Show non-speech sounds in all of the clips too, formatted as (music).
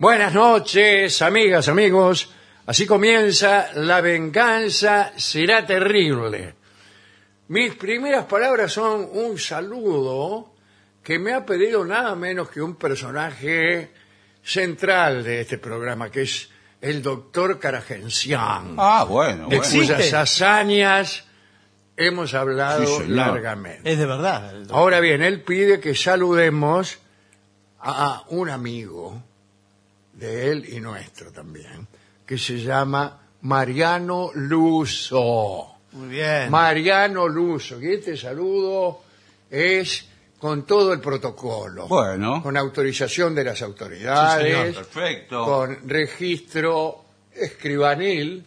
Buenas noches, amigas, amigos. Así comienza La venganza será terrible. Mis primeras palabras son un saludo que me ha pedido nada menos que un personaje central de este programa, que es el doctor Caragencián, Ah, bueno, de bueno. cuyas ¿Existe? hazañas hemos hablado Sí, señor. largamente. Es de verdad. el doctor. Ahora bien, él pide que saludemos a un amigo de él y nuestro también, que se llama Mariano Luso. Muy bien. Mariano Luso, y este saludo es con todo el protocolo. Bueno. Con autorización de las Sí, autoridades, señor, perfecto. con registro escribanil.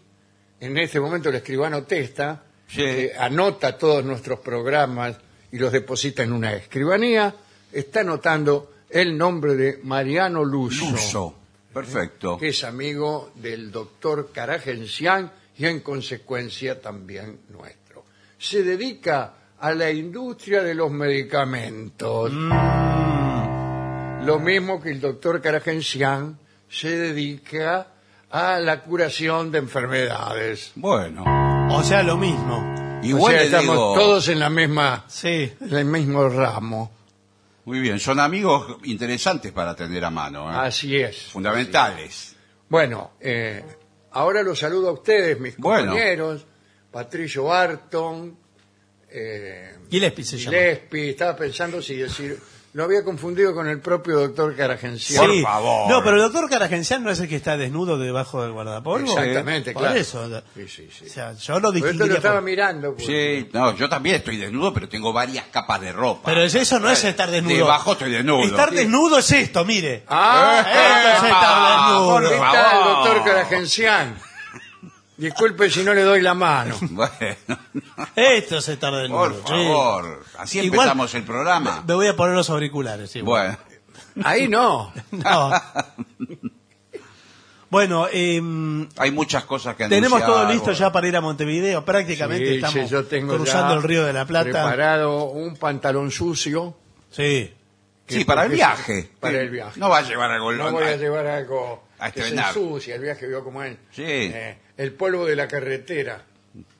En este momento el escribano Testa Sí. que anota todos nuestros programas y los deposita en una escribanía, está anotando el nombre de Mariano Luso, Luso. Perfecto. que es amigo del doctor Caragencián y en consecuencia también nuestro. Se dedica a la industria de los medicamentos. Lo mismo que el doctor Caragencián se dedica a la curación de enfermedades. Bueno. O sea, lo mismo. Igual o sea, le estamos digo, todos en la misma, Sí. en el mismo ramo. Muy bien, son amigos interesantes para tener a mano, ¿eh? Así es. fundamentales. Bueno, eh, ahora los saludo a ustedes, mis Bueno. compañeros, Patricio Barton, eh, Gillespie se llama. Gillespie, estaba pensando si decir, lo había confundido con el propio doctor Caragencián. Por favor. No, pero el doctor Caragencián no es el que está desnudo debajo del guardapolvo. Exactamente, Por claro. eso. Sí, sí, sí. O sea, yo lo Pero esto lo distinguiría estaba por- mirando. pues. Sí, no, yo también estoy desnudo, pero tengo varias capas de ropa. Pero es- eso no es estar desnudo. Debajo estoy desnudo. Estar desnudo es esto, mire. Ah, Esto es estar desnudo. por ¿qué favor. tal, doctor Caragencián? Disculpe si no le doy la mano. (laughs) Bueno, Esto es estar desnudo. por sí. favor. Así Igual- empezamos el programa. Me voy a poner los auriculares. sí, Bueno, Ahí no. (laughs) No. Bueno, em, hay muchas cosas que tenemos anunciar, todo listo bueno. ya para ir a Montevideo. Prácticamente Sí, estamos sí, yo tengo cruzando el río de la Plata. Preparado un pantalón sucio. Sí. Sí, para el viaje. Para el viaje. No va a llevar algo No voy a llevar algo A que se ensucia. El viaje vio como es. Sí. Eh, el polvo de la carretera.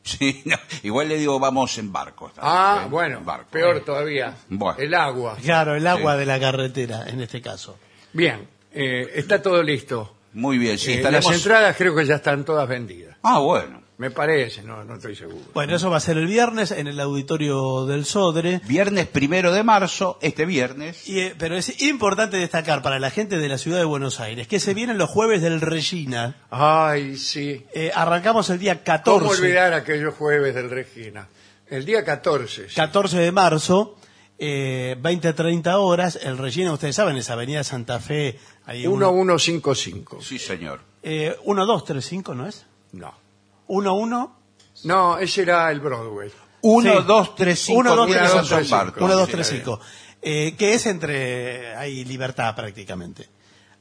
Sí, (laughs) no, igual le digo vamos en barco. esta Ah, vez, ¿eh? bueno, En barco. peor todavía. Bueno. El agua. Claro, el agua Sí. de la carretera, en este caso. Bien, eh, está todo listo. Muy bien, sí, Eh, estaremos... Las entradas creo que ya están todas vendidas. Ah, bueno. Me parece, no, no estoy seguro. Bueno, eso va a ser el viernes en el auditorio del Sodre. Viernes primero de marzo, este viernes. Y, eh, pero es importante destacar para la gente de la ciudad de Buenos Aires que se vienen los jueves del Regina. Ay, sí. Eh, arrancamos el día 14. ¿Cómo olvidar aquellos jueves del Regina? El día 14. sí. 14 de marzo, eh, 20-30 horas. El Regina, ustedes saben, es Avenida Santa Fe. Ahí 1155. Sí, señor. Eh, 1, 2, 3, 5, ¿no es? No. 1, 1, No, ese era el Broadway. 1, Sí. 2, 3, 5, 1, 2, 3, 3, 5. 5. Barco. 1, 2, Sí, 3, está 5. Eh, que es entre. Hay libertad prácticamente.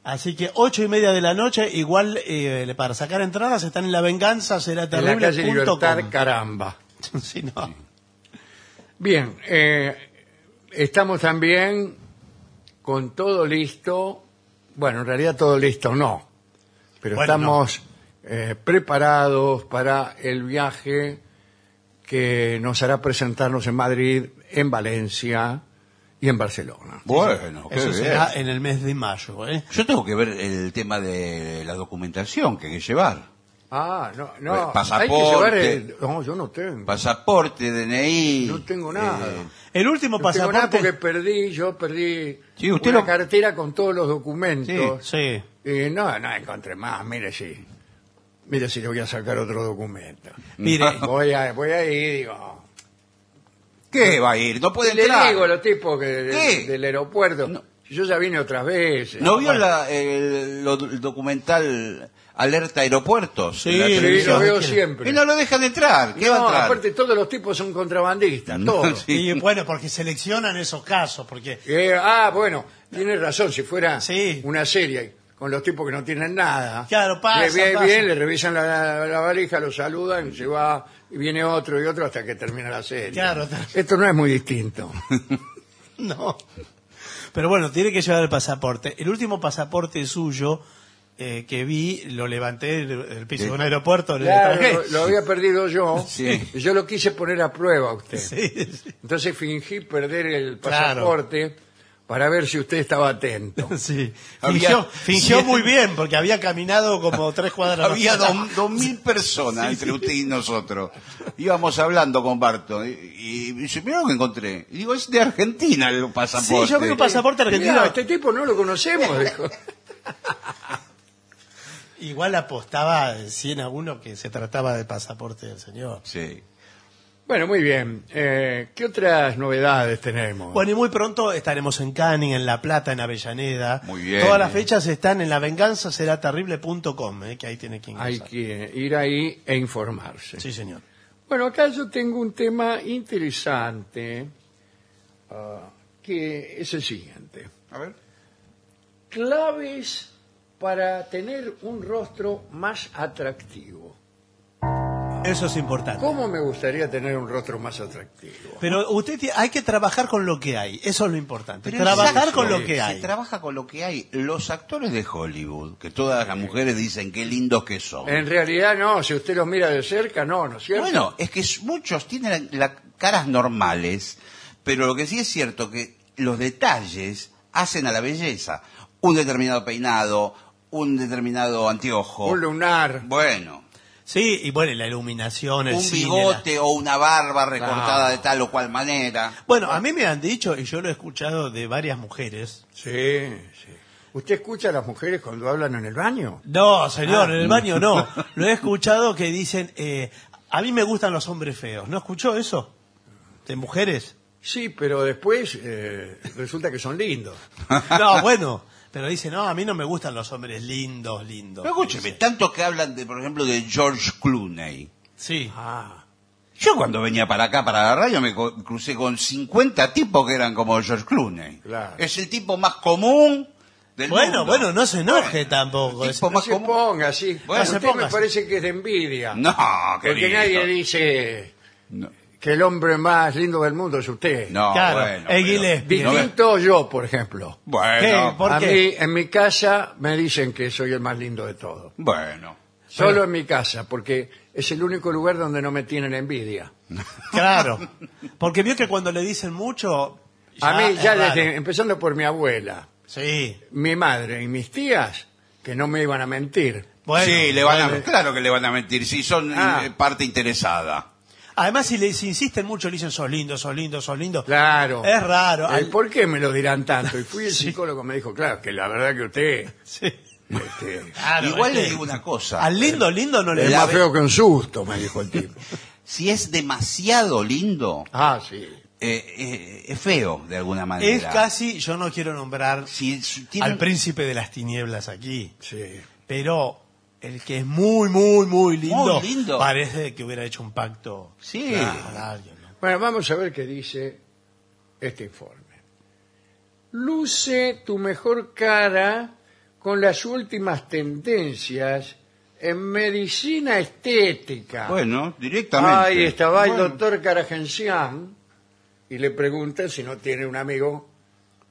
Así que ocho y media de la noche, igual eh, para sacar entradas están en la venganza será En la terrible. calle Libertad, caramba. (laughs) Sí, no. Bien, eh, estamos también con todo listo. Bueno, en realidad todo listo no. Pero Bueno, estamos eh, preparados para el viaje que nos hará presentarnos en Madrid, en Valencia y en Barcelona. Bueno, qué Eso bien. será en el mes de mayo. ¿eh? Yo tengo que ver el tema de la documentación que hay que llevar. Ah, no, no. Pues, Hay que pasaporte. llevar el- No, yo no tengo. Pasaporte, DNI. No tengo nada. eh, El último No tengo nada pasaporte. porque perdí, yo perdí Sí, usted una lo- cartera con todos los documentos. Sí. Y no, no encontré más, mire si, mire si le voy a sacar otro documento. Mire, Voy a, voy a ir, digo. ¿Qué va a ir? No puede Le entrar. digo a los tipos que de- ¿Qué? del aeropuerto, No. yo ya vine otras veces. ¿No vio la- el, lo- el documental Alerta Aeropuertos? Sí, en la Sí, televisión? lo veo siempre. Y no lo dejan entrar. ¿Qué va a No, entrar? aparte todos los tipos son contrabandistas, todos. Sí. y bueno, porque seleccionan esos casos, porque Eh, ah, bueno, tiene razón, si fuera Sí. una serie con los tipos que no tienen nada. Claro, pasa, Le viene pasa. bien, le revisan la, la- la valija, lo saludan, se va, y viene otro y otro hasta que termina la serie. Claro. Esto no es muy distinto. (laughs) no. Pero bueno, tiene que llevar el pasaporte. El último pasaporte suyo eh, que vi, lo levanté del, piso de un aeropuerto, le Claro, lo, lo había perdido yo. Sí. y Yo lo quise poner a prueba a usted. (laughs) Sí, sí, Entonces fingí perder el Claro. Para ver si usted estaba atento. (laughs) sí. Había- Fingió, muy bien, porque había caminado como tres cuadras. Había más. dos, dos mil personas entre usted y nosotros. Íbamos hablando con Barto y, y dice, mira lo que encontré. Y digo, es de Argentina el pasaporte. Sí, yo vi un pasaporte argentino. Mirá, este tipo no lo conocemos, dijo. (laughs) Igual apostaba 100 a uno que se trataba de pasaporte del señor. Sí. Bueno, muy bien. Eh, ¿Qué otras novedades tenemos? Bueno, y muy pronto estaremos en Canning, en La Plata, en Avellaneda. Muy bien. Todas las fechas están en lavenganzaseraterrible.com, eh, que ahí tiene que Hay ingresar. que ir ahí e informarse. Sí, señor. Bueno, acá yo tengo un tema interesante ah, que es el siguiente. A ver. Claves para tener un rostro más atractivo. Eso es importante. ¿Cómo me gustaría tener un rostro más atractivo? Pero usted tie- hay que trabajar con lo que hay. Eso es lo importante. Pero trabajar con lo que Se hay. trabaja con lo que hay. Los actores de Hollywood, que todas las mujeres dicen qué lindos que son. En realidad no, si usted los mira de cerca, no, ¿no es cierto? Bueno, es que muchos tienen las caras normales, pero lo que sí es cierto que los detalles hacen a la belleza. Un determinado peinado, un determinado anteojo. un lunar. Bueno, Sí, y bueno, y la iluminación, el un cine, bigote o una barba recortada Ah. de tal o cual manera. Bueno, a mí me han dicho, y yo lo he escuchado de varias mujeres. Sí, sí. ¿Usted escucha a las mujeres cuando hablan en el baño? No, señor, Ah. en el baño no. (laughs) Lo he escuchado que dicen, eh, a mí me gustan los hombres feos. ¿No escuchó eso? ¿De mujeres? Sí, pero después eh, resulta que son lindos. (laughs) No, bueno, pero dice, no, a mí no me gustan los hombres lindos, lindos. Pero escúcheme, Dice. tanto que hablan, de, por ejemplo, de George Clooney. Sí. Ah, Yo cuando venía para acá, para la radio, me crucé con 50 tipos que eran como George Clooney. Claro. Es el tipo más común del Bueno, mundo. bueno, no se enoje Bueno, tampoco. el tipo no más se común. ponga así. Bueno, Usted se ponga me así. parece que es de envidia. No, porque querido. nadie dice No, que el hombre más lindo del mundo es usted. no, Claro, bueno. pero- Gillespie. no me- Distinto yo, por ejemplo. Bueno, ¿Qué? ¿Por a qué? mí, en mi casa, me dicen que soy el más lindo de todos. bueno. Solo en mi casa, porque es el único lugar donde no me tienen envidia. (laughs) Claro. Porque vio que cuando le dicen mucho... A mí, es ya raro. desde, empezando por mi abuela, Sí. mi madre y mis tías, que no me iban a mentir. Bueno, sí, le van a, bueno. claro que le van a mentir, si son Ah. eh, parte interesada. Además, si le si insisten mucho, le dicen, sos lindo, sos lindo, sos lindo. Claro. Es raro. Eh, Al- ¿Por qué me lo dirán tanto? Y fui el (laughs) psicólogo, me dijo, claro, que la verdad que usted (laughs) Sí. este, Claro, Igual es le digo una cosa. Al lindo, lindo no le es más feo que un susto, me dijo el tipo. (laughs) Si es demasiado lindo, Ah, sí. eh, eh, es feo de alguna manera. Es casi, yo no quiero nombrar Si si tiene- al príncipe de las tinieblas aquí, Sí. pero el que es muy, muy, muy lindo, Muy lindo. parece que hubiera hecho un pacto Sí. con alguien. ¿no? Bueno, vamos a ver qué dice este informe. Luce tu mejor cara con las últimas tendencias en medicina estética. Bueno, directamente. Ahí estaba el Bueno. doctor Caragencián y le pregunta si no tiene un amigo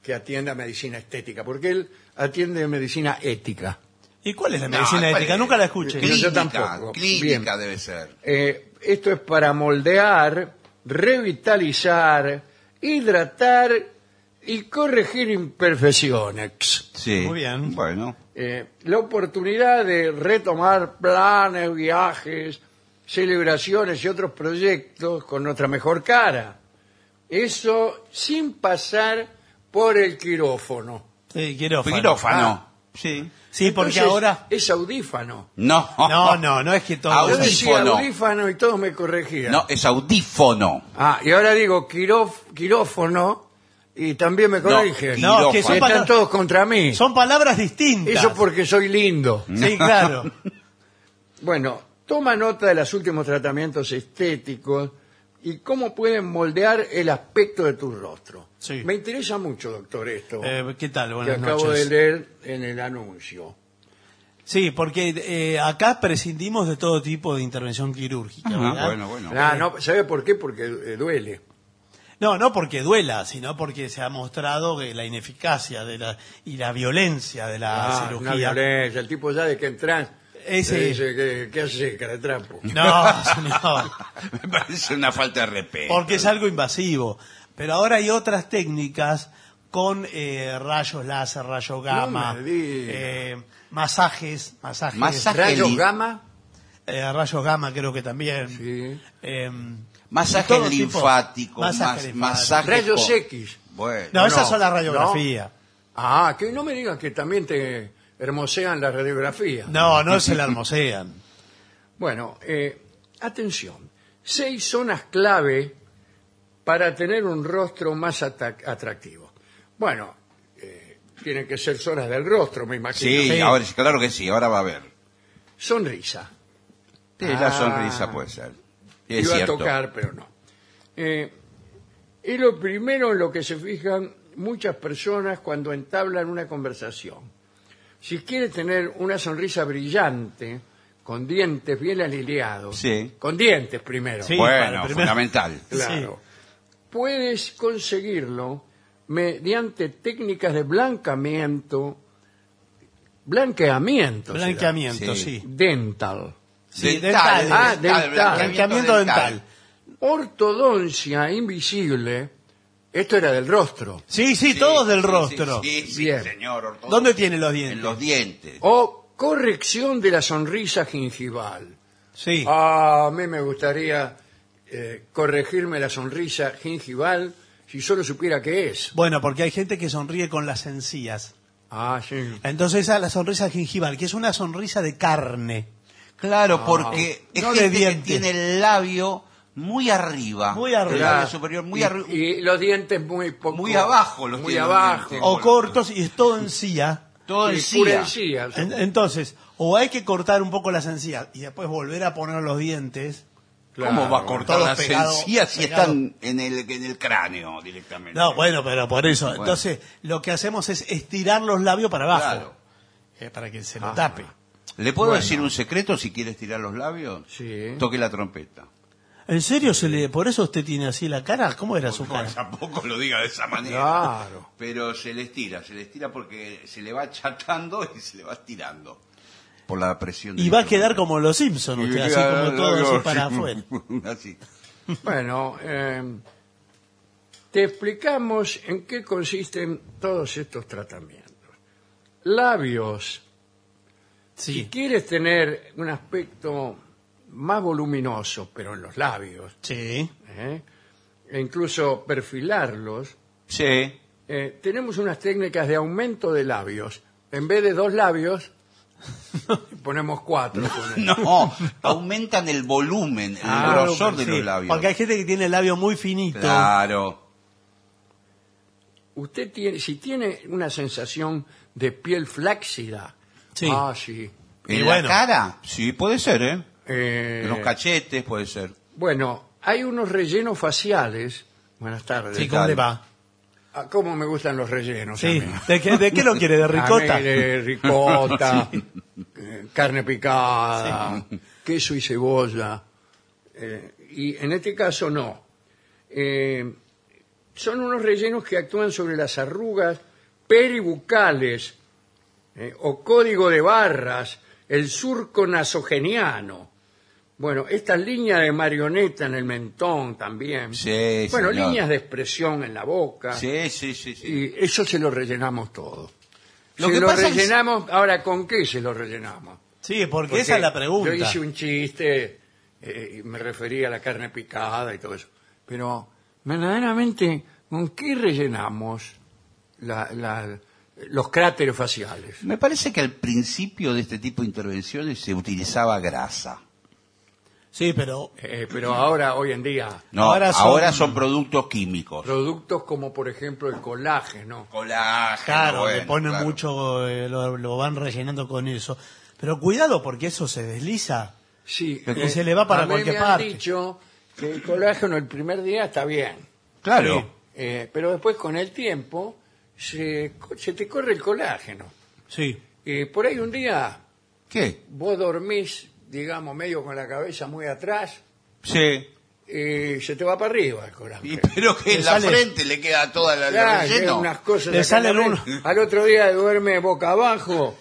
que atienda medicina estética, porque él atiende medicina ética. ¿Y cuál es la medicina ¿cuál ética? es? Nunca la escuché. Clí- yo Clínica, tampoco. clínica Bien. debe ser. Eh, esto es para moldear, revitalizar, hidratar y corregir imperfecciones. Sí. Muy bien. Bueno. Eh, la oportunidad de retomar planes, viajes, celebraciones y otros proyectos con nuestra mejor cara. Eso sin pasar por el quirófano. Sí, quirófano. Quirófano. Sí. Sí, porque Entonces, ahora... Es audífano. No. No, no, no es que todo... Yo decía Audífono. audífano y todos me corregían. No, es audífono. Ah, y ahora digo quiróf- quirófono y también me corrigen. No, No, que son, están pala- todos contra mí. son palabras distintas. Eso porque soy lindo. (laughs) Sí, claro. Bueno, toma nota de los últimos tratamientos estéticos y cómo pueden moldear el aspecto de tu rostro. Sí. Me interesa mucho, doctor, esto Eh, ¿Qué tal? que Buenas acabo noches. de leer en el anuncio. Sí, porque eh, acá prescindimos de todo tipo de intervención quirúrgica, Ajá, ¿verdad? bueno, bueno. Ah, no, ¿Sabe por qué? Porque eh, duele. No, no porque duela, sino porque se ha mostrado que la ineficacia de la, y la violencia de la Ah, una cirugía. violencia, el tipo ya de que entras, Ese- dice, ¿qué, qué hace, cara de trapo? (laughs) No, señor. (laughs) Me parece una falta de respeto. porque es algo invasivo. Pero ahora hay otras técnicas con eh, rayos láser, rayos gamma, diga. eh, masajes, masajes, Masaje ¿Rayos gamma? eh, rayos gamma creo que también. Sí. Eh, Masaje todo tipo- linfático, masaje mas- linfático. masaje Rayos X. Bueno, no, no, esas son las no. radiografías. Ah, que no me digas que también te hermosean la radiografía. No, no se la hermosean. (laughs) Bueno, eh, atención. Seis zonas clave para tener un rostro más atractivo. Bueno, eh, tienen que ser zonas del rostro, me imagino. sí, Sí. ahora sí, claro que sí, ahora va a ver. Sonrisa. Sí, la Ah. sonrisa puede ser. Es Iba cierto. a tocar, pero no. Eh, es lo primero en lo que se fijan muchas personas cuando entablan una conversación. Si quiere tener una sonrisa brillante, con dientes bien alineados, Sí. con dientes primero, Sí. para bueno, primero- fundamental. (laughs) claro, puedes conseguirlo mediante técnicas de blancamiento, blanqueamiento, será, Blanqueamiento, Sí. sí. dental, Sí, Dental, dental. Ah, dental. Blanqueamiento dental. ortodoncia invisible, esto era del rostro, Sí, sí, Sí, todos del sí, rostro. Sí, sí, Bien. señor. ortodoxo. ¿Dónde tiene los dientes? En los dientes. o corrección de la sonrisa gingival. Sí. Ah, a mí me gustaría eh, corregirme la sonrisa gingival si solo supiera qué es. Bueno, porque hay gente que sonríe con las encías. Ah, sí. Entonces esa es la sonrisa gingival, que es una sonrisa de carne. Claro, porque es no de gente que dientes. tiene el labio muy arriba. Muy arriba. El labio superior muy y, arriba. y los dientes muy poco- Muy abajo los muy abajo. dientes. O cortos y es todo encía. Todo encía. pura encía. En- Entonces, o hay que cortar un poco las encías y después volver a poner los dientes. ¿Cómo va a cortar las pegados, encías si pegados. están en el, en el cráneo directamente? No, bueno, pero por eso. Bueno. Entonces, lo que hacemos es estirar los labios para abajo. Claro. eh, para que se lo Ajá. tape. ¿Le puedo Bueno. decir un secreto si quieres tirar los labios? Sí. Toque la trompeta. ¿En serio se le, por eso usted tiene así la cara? ¿Cómo era su No, cara? tampoco lo diga de esa manera. Claro. Pero se le estira, se le estira porque se le va achatando y se le va estirando. Por la presión. Y va a quedar como los Simpsons, usted, así como todo así para afuera. (laughs) Así. Bueno, eh, te explicamos en qué consisten todos estos tratamientos. Labios. Si quieres tener un aspecto más voluminoso, pero en los labios, sí. ¿eh? e incluso perfilarlos, Sí. eh, tenemos unas técnicas de aumento de labios. En vez de dos labios, (laughs) ponemos cuatro. No, aumentan el volumen, el Ah, grosor de Sí, los labios. Porque hay gente que tiene el labio muy finito. Claro. Usted tiene, si tiene una sensación de piel flácida, Sí. ah, sí. ¿En Y la bueno. cara? Sí, puede ser, ¿eh? Eh, En los cachetes puede ser. bueno, hay unos rellenos faciales. Buenas tardes. Sí, ¿cómo le va? Ah, ¿Cómo me gustan los rellenos? Sí. a mí? ¿De qué, de qué lo quiere? ¿De (laughs) ricota? A mí de ricota, (laughs) eh, carne picada, queso y cebolla. Eh, y en este caso no. Eh, son unos rellenos que actúan sobre las arrugas peribucales eh, o código de barras, el surco nasogeniano. Bueno, esta línea de marioneta en el mentón también. Sí, bueno, señor. líneas de expresión en la boca. Sí, sí, sí. sí. Y eso se lo rellenamos todo. Lo se que lo pasa es- rellenamos, ahora ¿con qué se lo rellenamos? Sí, porque, Porque esa es la pregunta. Yo hice un chiste eh, y me refería a la carne picada y todo eso. Pero, verdaderamente, ¿con qué rellenamos la- la- los cráteres faciales? Me parece que al principio de este tipo de intervenciones se utilizaba grasa. Sí, pero Eh, pero ahora, hoy en día, No, Ahora ahora son- son, productos químicos. productos como, por ejemplo, el colágeno. Colágeno. claro, bueno, le ponen claro. mucho, eh, lo, lo van rellenando con eso. Pero cuidado porque eso se desliza. Sí, Y se le va para a mí cualquier me han parte. dicho que el colágeno el primer día está bien. Claro. Sí. Eh, pero después con el tiempo se, se te corre el colágeno. Sí. Y por ahí un día ¿Qué? vos dormís, digamos, medio con la cabeza muy atrás, Sí. y se te va para arriba el corazón. Y, pero que en la sale- frente le queda toda la, la Claro, relleno. unas cosas Le acá salen en la unos-. Al otro día duerme boca abajo,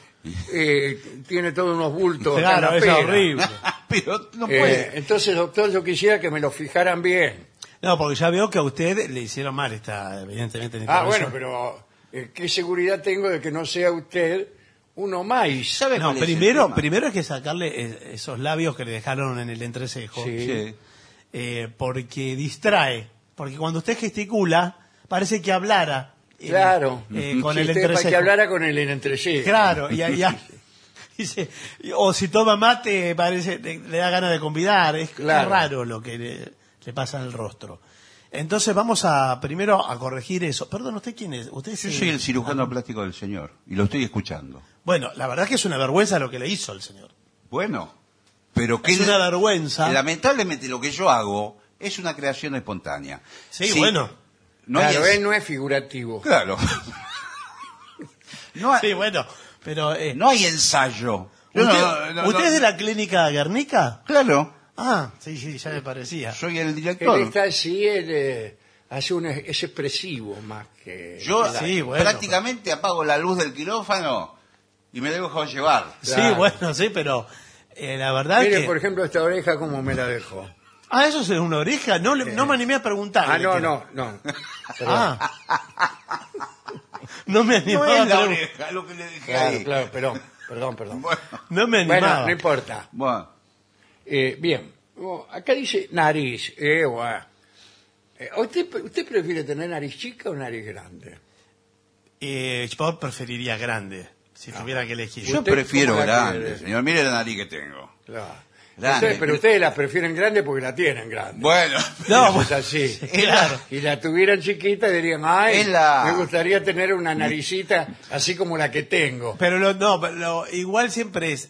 eh, tiene todos unos bultos. acá en Claro, la es pera. horrible. (laughs) pero no Eh, puede. entonces, doctor, yo quisiera que me lo fijaran bien. No, porque ya veo que a usted le hicieron mal esta, evidentemente. esta Ah, bueno, pero eh, ¿qué seguridad tengo de que no sea usted uno más? ¿Sabe No, cuál es el primero, primero hay que sacarle eh, esos labios que le dejaron en el entrecejo. Sí. Sí. eh, porque distrae. Porque cuando usted gesticula, parece que hablara. eh, Claro. eh, con Sí, el entrecejo. que hablara con el entrecejo. Claro, y, (laughs) y- dice, o si toma mate, parece, le, le da ganas de convidar. Es, es Claro. raro lo que le, le pasa en el rostro. Entonces vamos a primero a corregir eso. Perdón, ¿usted quién es? ¿Usted Yo es soy el cirujano plástico del señor y lo estoy escuchando. Bueno, la verdad que es una vergüenza lo que le hizo el señor. Bueno, pero que Es una vergüenza. lamentablemente lo que yo hago es una creación espontánea. Sí, bueno. No hay claro, él no es figurativo. Claro. (laughs) no, hay, Sí, bueno, pero... eh, no hay ensayo. Yo ¿Usted, no- no- ¿usted no- es de la clínica Guernica? Claro, Ah, sí, sí, ya me parecía. soy el Él director. está así, él eh, hace un, es expresivo más que... Yo Sí, bueno, prácticamente apago la luz del quirófano y me dejo llevar. Sí, Claro. bueno, sí, pero eh, la verdad Mire, que... por ejemplo, esta oreja como me la dejó. Ah, ¿eso es una oreja? No, le- no me animé a preguntar. Ah, no, no, no. Perdón. Ah. (laughs) no me animaba No es a la pregun- oreja lo que le dejé Claro, ahí. claro, perdón, perdón, perdón. (laughs) Bueno, No me animaba. Bueno, no importa. bueno. Eh, bien, Oh, acá dice nariz. Eh, guau. Eh, ¿usted, ¿Usted prefiere tener nariz chica o nariz grande? Eh, yo preferiría grande, si tuviera que elegir. Yo ¿Usted prefiero cómo la grande, quiere? señor. Mire la nariz que tengo. Claro. Grande. Ustedes- pero ustedes la prefieren grande porque la tienen grande. Bueno, No, Eso bueno, es así. claro. Si la tuvieran chiquita dirían, ay, Es la- me gustaría tener una naricita así como la que tengo. Pero lo- no, pero lo- igual siempre es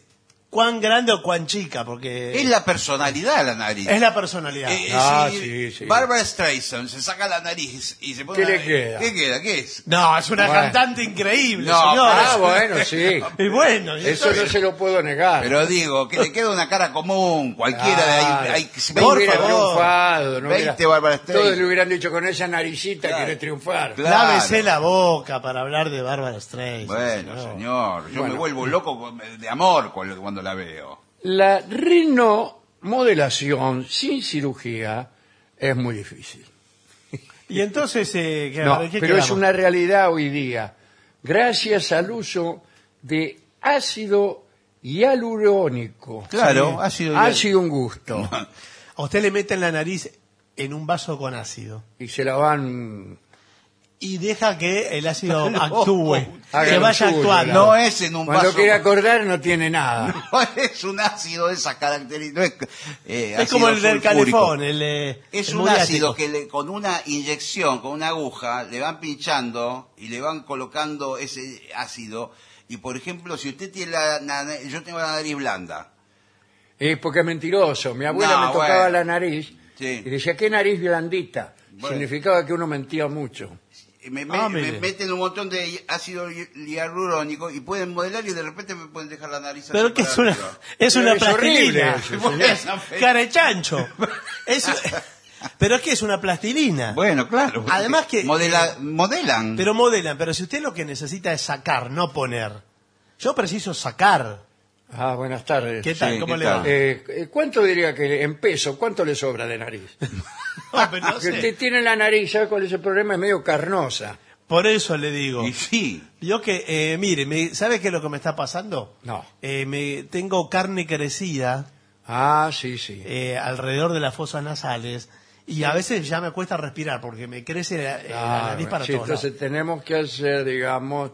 cuán grande o cuán chica, porque es la personalidad la nariz. es la personalidad. Eh, eh, Ah, si sí, sí. Barbara Streisand se saca la nariz y se pone ¿Qué le queda? ¿Qué queda? ¿Qué es? No, es una Bueno. cantante increíble, No, señor. Ah, bueno, sí. (laughs) Y bueno, y Eso no se lo puedo negar. Pero digo, que le queda una cara común, cualquiera de ahí. Ahí- No Por hubiera favor. triunfado. No 20 hubiera- Bárbara Streisand. Todos le hubieran dicho con esa naricita Claro. quiere triunfar. Claro. Lávese la boca para hablar de Bárbara Streisand. Bueno, señor, yo Bueno. me vuelvo loco de amor cuando cuando la veo. La rinomodelación sin cirugía es muy difícil. Y entonces, eh, ¿qué- No, ¿qué pero es una realidad hoy día. Gracias al uso de ácido hialurónico. Claro, ácido Ha sido un gusto. (laughs) A usted le meten la nariz en un vaso con ácido Y se la van... y deja que el ácido (laughs) No, actúe, haga que vaya suyo, actuando. No es en un Cuando vaso. quiere acordar no tiene nada. (laughs) No es un ácido de esa característica. No es, eh, es como el del calefón, el, eh, Es el un muriático. ácido que le- con una inyección, con una aguja, le van pinchando y le van colocando ese ácido. Y por ejemplo, si usted tiene la, na- yo tengo la nariz blanda. Es porque es mentiroso. Mi abuela No, me tocaba bueno. la nariz Sí. y decía, ¿qué nariz blandita? Bueno. Significaba que uno mentía mucho. Y Me, Ah, me- me meten un montón de ácido hi- hialurónico y pueden modelar y de repente me pueden dejar la nariz así Pero que es una, arriba. (laughs) es Pero una es horrible plastilina. Bueno, Es carechancho. (laughs) Es, (laughs) pero es que es una plastilina. Bueno, claro. Además que- Modela- modelan. Pero modelan, pero si usted lo que necesita es sacar, no poner. Yo preciso sacar. Ah, buenas tardes. ¿Qué tal? Sí, ¿Cómo ¿qué le va? Eh, eh, ¿Cuánto diría que en peso, cuánto le sobra de nariz? (laughs) No, pero no Porque sé. usted tiene la nariz, ¿sabe cuál es el problema? Es medio carnosa. Por eso le digo. Y sí. Yo que, eh, mire, me, ¿sabe qué es lo que me está pasando? No. Eh, me, tengo carne crecida Ah, sí, sí. eh, alrededor de las fosas nasales y a veces ya me cuesta respirar porque me crece la, eh, la Ah, nariz para sí, todos entonces lados. tenemos que hacer, digamos,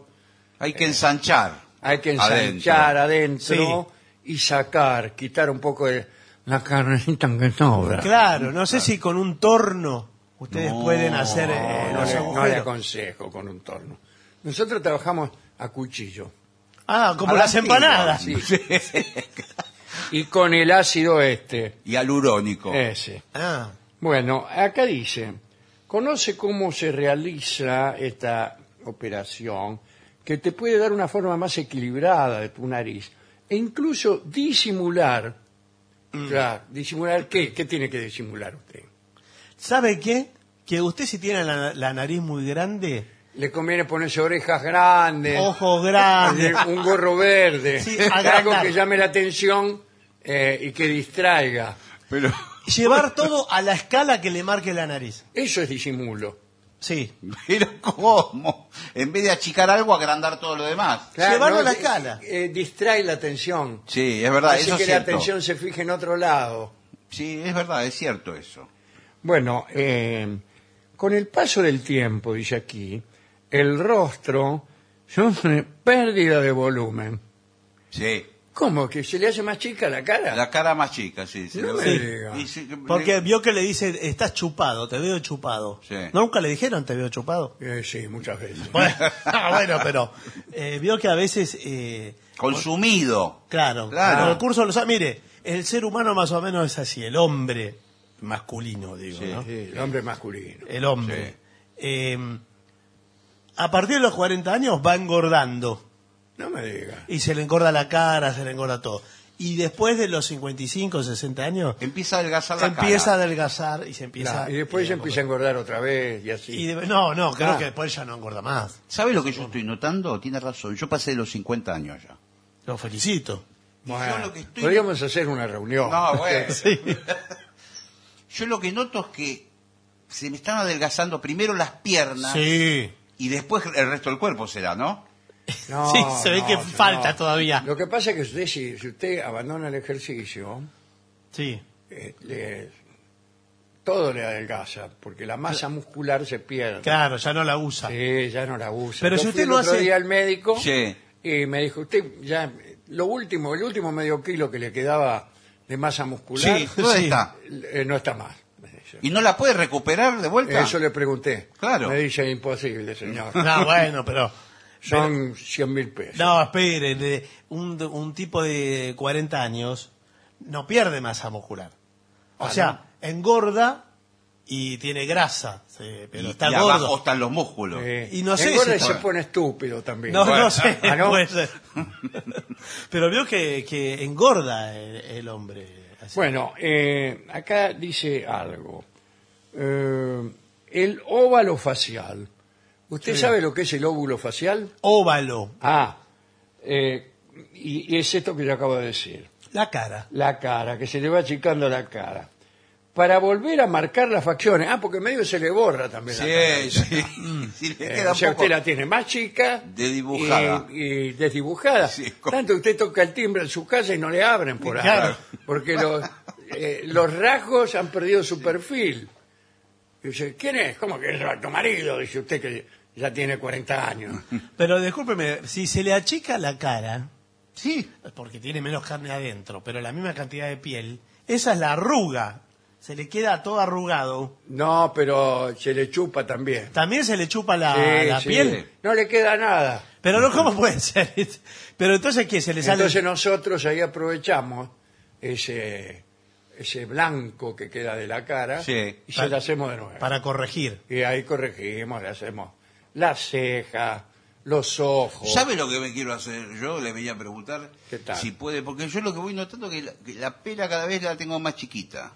Hay que ensanchar. Hay que ensanchar Adentro. adentro, y sacar, quitar un poco de la carnecita que sobra. Claro, no sé si con un torno ustedes No, pueden hacer eh, No, los le, no le agujeros. aconsejo con un torno. Nosotros trabajamos a cuchillo. Ah, como A la las empanadas. Sí. (laughs) y con el ácido este, Y alurónico. ese. Ah, Bueno, acá dice, conoce cómo se realiza esta operación que te puede dar una forma más equilibrada de tu nariz e incluso disimular. Claro, disimular qué? ¿Qué tiene que disimular usted? ¿Sabe qué? Que usted si tiene la, la nariz muy grande, Le conviene ponerse orejas grandes, ojos grandes, un gorro verde, Sí, (laughs) algo que llame la atención eh, y que distraiga. Pero, llevar todo a la escala que le marque la nariz. Eso es disimulo. Sí. (laughs) pero ¿cómo? En vez de achicar algo, agrandar todo lo demás. Llevarlo a la eh, escala. eh, distrae la atención. Sí, es verdad, Así eso que es la cierto. atención se fije en otro lado. Sí, es verdad, es cierto eso. Bueno, eh, con el paso del tiempo, dice aquí, el rostro sufre (laughs) pérdida de volumen. Sí. ¿Cómo? ¿Que se le hace más chica la cara? La cara más chica, sí. se No le me ve. diga. Y Porque vio que le dice, estás chupado, te veo chupado. Sí. ¿Nunca le dijeron te veo chupado? Eh, sí, muchas veces. Bueno, (laughs) ah, bueno, pero eh, vio que a veces, eh, Consumido. claro, Claro. el recurso lo sabe. Mire, el ser humano más o menos es así, el hombre masculino, digo, Sí, ¿no? Sí, el hombre masculino. El hombre. Eh, a partir de los 40 años va engordando. No me diga. Y se le engorda la cara, se le engorda todo. Y después de los 55, 60 años, Empieza a adelgazar la empieza a adelgazar y se empieza... Claro, y después se empieza a engordar otra vez y así. y de- no, no, creo que después ya no engorda más. ¿Sabe lo que yo estoy notando? Tiene razón. Yo pasé de los 50 años ya. Lo felicito. Bueno, yo lo que estoy- Podríamos hacer una reunión. No, bueno. (laughs) Sí. (laughs) Yo lo que noto es que se me están adelgazando primero las piernas Sí. y después el resto del cuerpo será, ¿no? (laughs) No, Sí, se ve no, que no. falta todavía. Lo que pasa es que usted, si, si usted abandona el ejercicio, Sí. eh, le- todo le adelgaza, porque la masa muscular se pierde. Claro, ya no la usa. Sí, ya no la usa. Pero Yo si fui usted el no otro hace- día al médico Sí. y me dijo, usted ya, lo último, el último medio kilo que le quedaba de masa muscular, Sí, ¿dónde Sí. está? eh, no está más. me dice. ¿Y no la puede recuperar de vuelta? Eso le pregunté. Claro. Me dice, imposible, señor. No, (laughs) bueno, pero... Son 100 mil pesos. No, espere, de- un, un tipo de 40 años no pierde masa muscular. O Ah, sea, engorda y tiene grasa, sí, pero y, está y gordo. abajo están los músculos. Eh, Y no sé engorda si- y se pone estúpido también. No, Bueno. no sé, Ah, ¿no? puede ser. (laughs) Pero veo que, que engorda el, el hombre. así. Bueno, eh, acá dice algo. Eh, el óvalo facial. ¿Usted Sí. sabe lo que es el óvulo facial? Óvalo, Ah, eh, y, y es esto que yo acabo de decir. la cara. La cara, que se le va achicando la cara. Para volver a marcar las facciones. Ah, porque medio se le borra también la cara. Sí, sí. (laughs) Sí, le Eh, queda o sea, poco- usted la tiene más chica Desdibujada. y, y desdibujada. Sí, Tanto usted toca el timbre en su casa y no le abren por ahí. Claro. Porque los, eh, los rasgos han perdido su perfil. Y dice, ¿quién es? ¿Cómo que es tu marido? Dice usted que ya tiene 40 años. Pero discúlpeme, si se le achica la cara, Sí. porque tiene menos carne adentro, pero la misma cantidad de piel, esa es la arruga. Se le queda todo arrugado. No, pero se le chupa también. También se le chupa la, Sí, la sí. piel. No le queda nada. Pero no, ¿cómo puede ser? Pero entonces, ¿qué? Se le sale... Entonces nosotros ahí aprovechamos ese, ese blanco que queda de la cara Sí. y se lo hacemos de nuevo. Para corregir. Y ahí corregimos, le hacemos la ceja, los ojos. ¿Sabe lo que me quiero hacer? Yo le venía a preguntar ¿Qué tal? si puede, porque yo lo que voy notando es que la, que la pela cada vez la tengo más chiquita.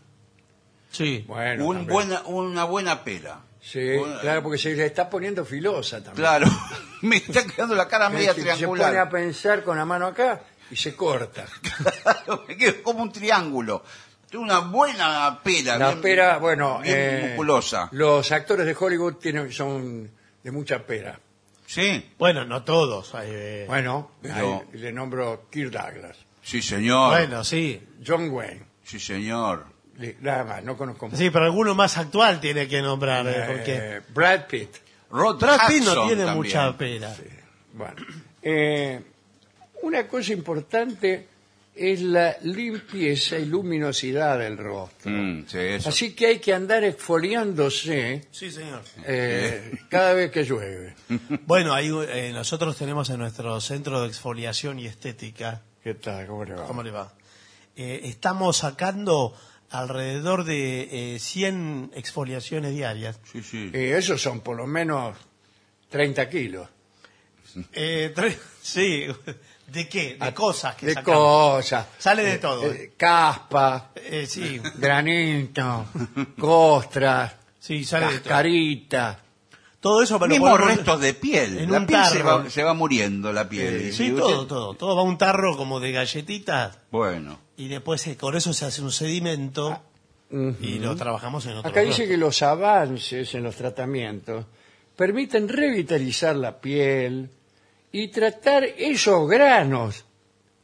Sí. Bueno, Un también. buena, una buena pela. Sí, Una- claro, porque se le está poniendo filosa también. Claro, (laughs) me está quedando la cara media que se pone a triangular. pensar con la mano acá y se corta. (laughs) me quedo como un triángulo. Tengo una buena pela. La bien- pera, bueno, bien eh, musculosa. los actores de Hollywood tienen, son de mucha pera. Sí, Bueno, no todos. eh, Bueno, Pero- ahí le nombro Kirk Douglas, sí señor. bueno, sí. John Wayne, Sí señor. nada más, no conozco más. Sí, pero alguno más actual tiene que nombrar, eh, porque Eh, Brad Pitt. Rod Brad Pitt no Hudson tiene también. mucha pena. Bueno, eh, una cosa importante es la limpieza y luminosidad del rostro. Mm, sí, eso. Así que hay que andar exfoliándose Sí, señor. eh, cada vez que llueve. (laughs) Bueno, ahí eh, nosotros tenemos en nuestro centro de exfoliación y estética, ¿Qué tal? ¿Cómo le va? ¿cómo le va? Eh, estamos sacando alrededor de eh, 100 exfoliaciones diarias. Sí, sí. Y esos son por lo menos 30 kilos. Eh, tre- (laughs) sí, ¿De qué? De a- cosas que de sacamos. cosas. Sale de Eh, todo. eh, caspa, Eh, sí, granito, (laughs) costras, sí, sale de todo. Todo eso para Mismos restos de piel. en la un piel se tarro. va, se va muriendo, la piel. Y Sí, usted- todo, todo. Todo va a un tarro como de galletitas Bueno. y después eh, con eso se hace un sedimento y lo trabajamos en otro Acá dice que los avances en los tratamientos permiten revitalizar la piel y tratar esos granos,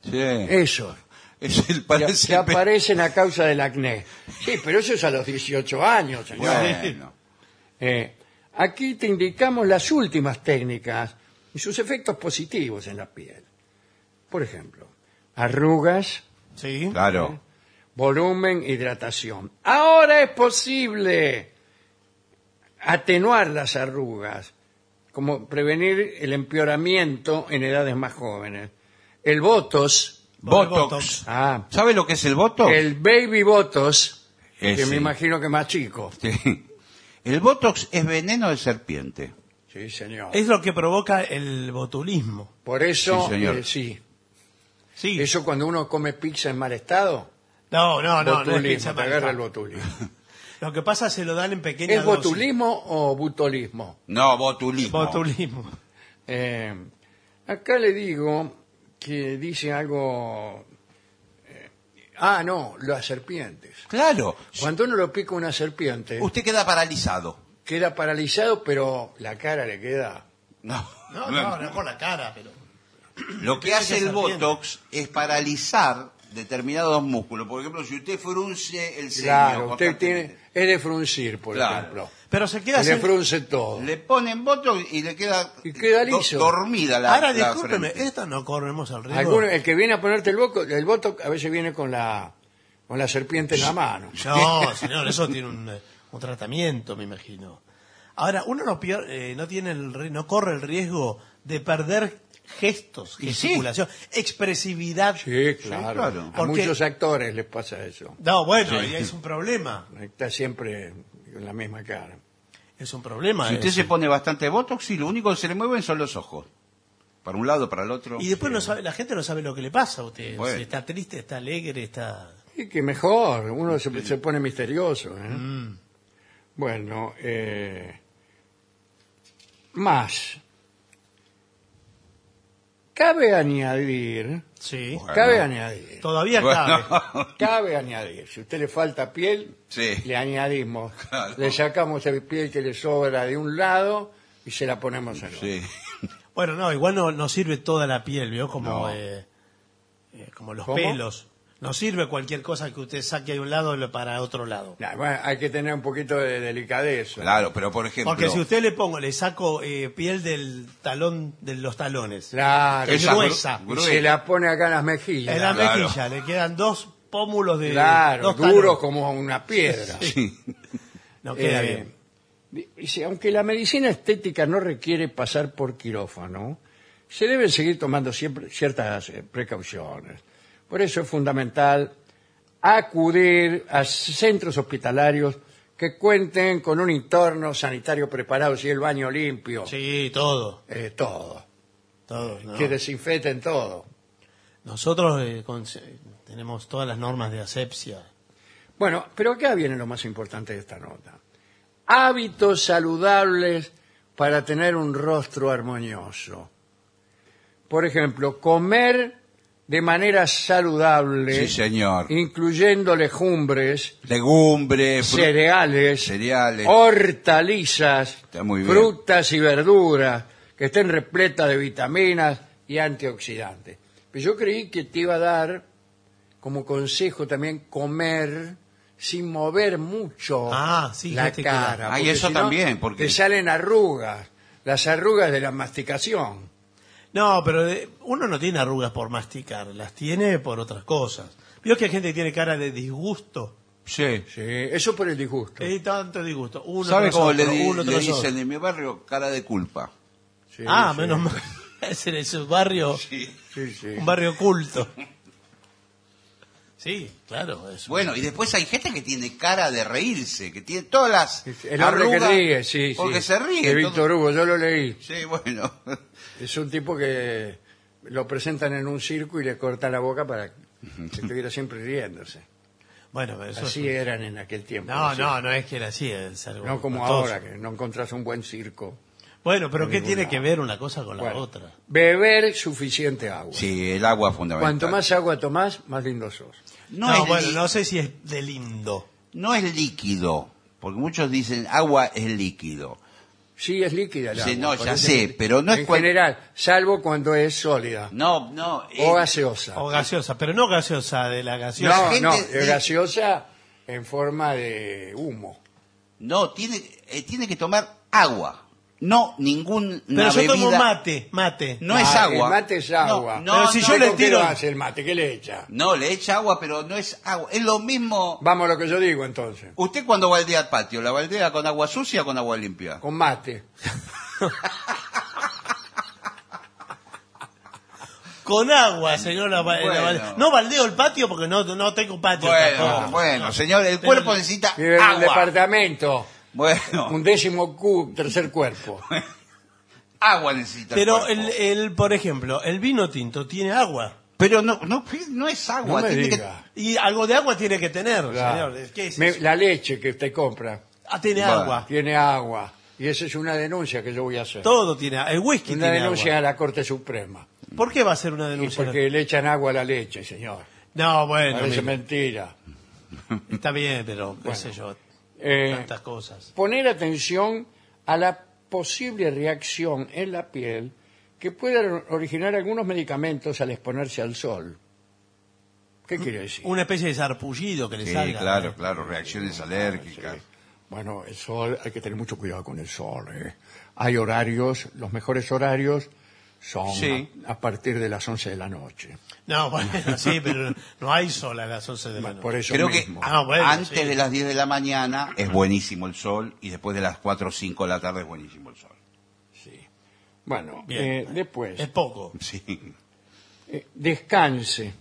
Sí. esos, Es el que, parece que aparecen a causa del acné. Sí, pero eso es a los 18 años, señor. Bueno. Eh, aquí te indicamos las últimas técnicas y sus efectos positivos en la piel. Por ejemplo, arrugas, Sí. Claro. volumen, hidratación. Ahora es posible atenuar las arrugas, como prevenir el empeoramiento en edades más jóvenes. El Botox, Botox. Botox. ah, ¿Sabe lo que es el Botox? el Baby Botox, que me imagino que más chico. Sí. El Botox es veneno de serpiente. Sí, señor. Es lo que provoca el botulismo. Por eso, Sí, señor. eh, sí. Sí. Eso cuando uno come pizza en mal estado, No, no, no. no es botulismo, pizza te agarra el botulismo. (laughs) Lo que pasa se lo dan en pequeñas ¿Es dosis. botulismo o butolismo? No, botulismo. Botulismo. Eh, acá le digo que dice algo... eh, ah, no, las serpientes. Claro. Cuando uno lo pica una serpiente, Usted queda paralizado. queda paralizado, pero la cara le queda... No. No, no, no por la cara, pero... Lo que hace el serpiente. Botox es paralizar determinados músculos. Por ejemplo, si usted frunce el ceño Claro, usted tiene... Es de fruncir, por Claro. ejemplo. Pero se queda le sin- frunce todo. le ponen Botox y le queda, Y queda do- liso. dormida la Ahora, la discúlpeme, frente. esto no corremos el riesgo. Alguno- el que viene a ponerte el boco, el voto a veces viene con la con la serpiente en la mano. No, señor, eso tiene un, eh, un tratamiento, me imagino. Ahora, uno no, pier- eh, no tiene el, ri- no corre el riesgo de perder gestos, sí. gesticulación, expresividad. Sí, claro. claro. A muchos actores les pasa eso. No, bueno, y es un problema. Está siempre con la misma cara. Es un problema. Si usted eso. se pone bastante Botox y lo único que se le mueven son los ojos. Para un lado, para el otro. Y después no sabe, la gente no sabe lo que le pasa a usted. Bueno. Si está triste, está alegre, está... Y que mejor, uno se, se pone misterioso. ¿eh? Mm. Bueno, eh, más. Cabe añadir, Sí. Bueno. cabe añadir, Todavía Bueno. cabe. (laughs) cabe añadir. Si a usted le falta piel, Sí. le añadimos, Claro. le sacamos el piel que le sobra de un lado y se la ponemos en otro. Sí. Bueno, no, igual no, no sirve toda la piel, ¿vio? Como, No. eh, eh, como los ¿Cómo? pelos. No sirve cualquier cosa que usted saque de un lado para otro lado. Nah, bueno, hay que tener un poquito de delicadeza. Claro, pero por ejemplo. Porque si usted le pongo, le saco eh, piel del talón, de los talones. Claro, Es Esa gruesa. y se la pone acá en las mejillas. En la claro. mejilla le quedan dos pómulos de Claro, dos duro talones. como una piedra. (laughs) No queda Eh, bien. Dice, aunque la medicina estética no requiere pasar por quirófano, se deben seguir tomando siempre ciertas eh, precauciones. Por eso es fundamental acudir a centros hospitalarios que cuenten con un entorno sanitario preparado, si el baño limpio, Sí, todo. eh, todo, todo ¿no? que desinfecten todo. Nosotros eh, con- tenemos todas las normas de asepsia. Bueno, pero acá viene lo más importante de esta nota. Hábitos saludables para tener un rostro armonioso. Por ejemplo, comer de manera saludable, Sí, señor. incluyendo legumbres, Legumbres, fru- cereales, cereales. hortalizas, Está muy bien. frutas y verduras que estén repletas de vitaminas y antioxidantes. Pero yo creí que te iba a dar como consejo también comer sin mover mucho Ah, sí, la cara. Ah, y porque eso si no, también, porque- te salen arrugas, las arrugas de la masticación. No, pero de- uno no tiene arrugas por masticar, las tiene por otras cosas. Vio que hay gente que tiene cara de disgusto. Sí. Sí, eso por el disgusto. Hay tanto disgusto. Uno ¿Sabe tras cómo le, otro, di- uno le tras dicen otro. en mi barrio? Cara de culpa. Sí, Ah, sí. menos mal. Ese (laughs) es un barrio, Sí, sí. un barrio oculto. Sí, claro, eso. Bueno, y después hay gente que tiene cara de reírse, que tiene todas las El hombre que arrugas ríe, sí, Porque sí. se ríe. De Víctor Hugo, yo lo leí. Sí, bueno. (laughs) Es un tipo que lo presentan en un circo y le cortan la boca para que estuviera siempre riéndose. Bueno, eso Así es- eran en aquel tiempo. No, no, no es que era así, es algo No como ahora, que no encontrás un buen circo. Bueno, pero ¿qué tiene lado. que ver una cosa con la Bueno, otra? Beber suficiente agua. Sí, el agua es fundamental. Cuanto más agua tomás, más lindo sos. No, No, es bueno, li- no sé si es de lindo. no es líquido, porque muchos dicen agua es líquido. Sí, es líquida el Sí, agua. no, por ya sé, pero no es En cual- general, salvo cuando es sólida No, no. o eh, gaseosa. O gaseosa, pero no gaseosa de la gaseosa. No, gente no, es gaseosa en forma de humo. no, tiene, eh, tiene que tomar agua. No ningún pero yo tomo mate, mate. No es Ah, agua. El mate es agua. no, Pero si no, yo le ¿Con qué tiro- lo hace el mate? ¿Qué le echa? No, le echa agua, pero no es agua. Es lo mismo. Vamos a lo que yo digo entonces. ¿Usted cuando baldea el patio, la baldea con agua sucia o con agua limpia? Con mate. Con agua, señor. la- la- Bueno. la- no baldeo el patio porque no, no tengo patio. Bueno, tampoco. bueno, señor, el cuerpo necesita Vive en el agua. departamento. Bueno, Un décimo cu, tercer cuerpo. (laughs) agua necesita el Pero cuerpo. el, el, por ejemplo, el vino tinto tiene agua. Pero no, no, no es No agua. me tiene que- diga. Y algo de agua tiene que tener, Claro. señor. ¿Qué es Me- eso? la leche que usted compra Ah, tiene Bueno. agua. tiene agua. Y esa es una denuncia que yo voy a hacer. Todo tiene agua. El whisky Una tiene denuncia agua. a la Corte Suprema. ¿Por qué va a ser una Y denuncia? porque le echan agua a la leche, señor. No, bueno, Parece mire, mentira. está bien, pero qué sé yo, Eh, tantas cosas. poner atención a la posible reacción en la piel que pueden originar algunos medicamentos al exponerse al sol. ¿Qué quiere decir? Una especie de sarpullido que le Sí, salga. claro, ¿eh? claro, reacciones alérgicas. Sí. Bueno, el sol, hay que tener mucho cuidado con el sol. ¿eh? Hay horarios, los mejores horarios son Sí. a, a partir de las 11 de la noche. No, (laughs) bueno, sí, pero no hay sol a las 11 de la noche. Por eso Creo que. Ah, bueno, antes sí. de las 10 de la mañana es buenísimo el sol y después de las 4 o 5 de la tarde es buenísimo el sol. Sí. Bueno, Bien. eh, después, Es poco. Sí, eh, descanse,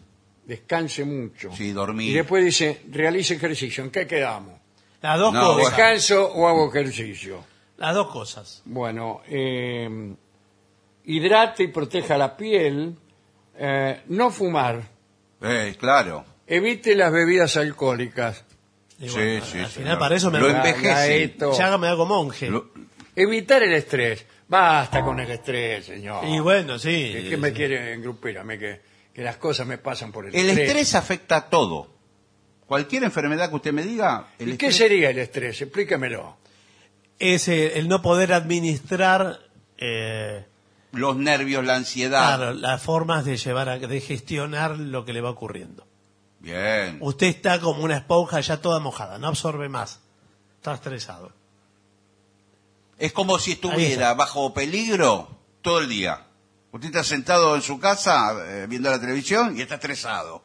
descanse mucho. Sí, dormir. Y después dice, realice ejercicio. ¿En qué quedamos? Las dos No, cosas. ¿Descanso o hago ejercicio? Las dos cosas. Bueno, eh, hidrate y proteja la piel, eh, no fumar, Eh, claro. evite las bebidas alcohólicas, Y Sí, bueno, sí, al señor. final para eso me Lo hago- envejece. esto. ya me hago monje. Lo- evitar el estrés. Basta con el estrés, señor. Y bueno, sí. ¿Qué, qué me quiere engrupir a mí? Que, que las cosas me pasan por el, el estrés afecta a todo. Cualquier enfermedad que usted me diga, el ¿Y qué estrés- sería el estrés? Explíquemelo. Es eh, el no poder administrar eh, los nervios, la ansiedad. claro, las formas de llevar, a, de gestionar lo que le va ocurriendo. Bien. Usted está como una esponja ya toda mojada, no absorbe más. Está estresado. Es como si estuviera bajo peligro todo el día. Usted está sentado en su casa eh, viendo la televisión y está estresado.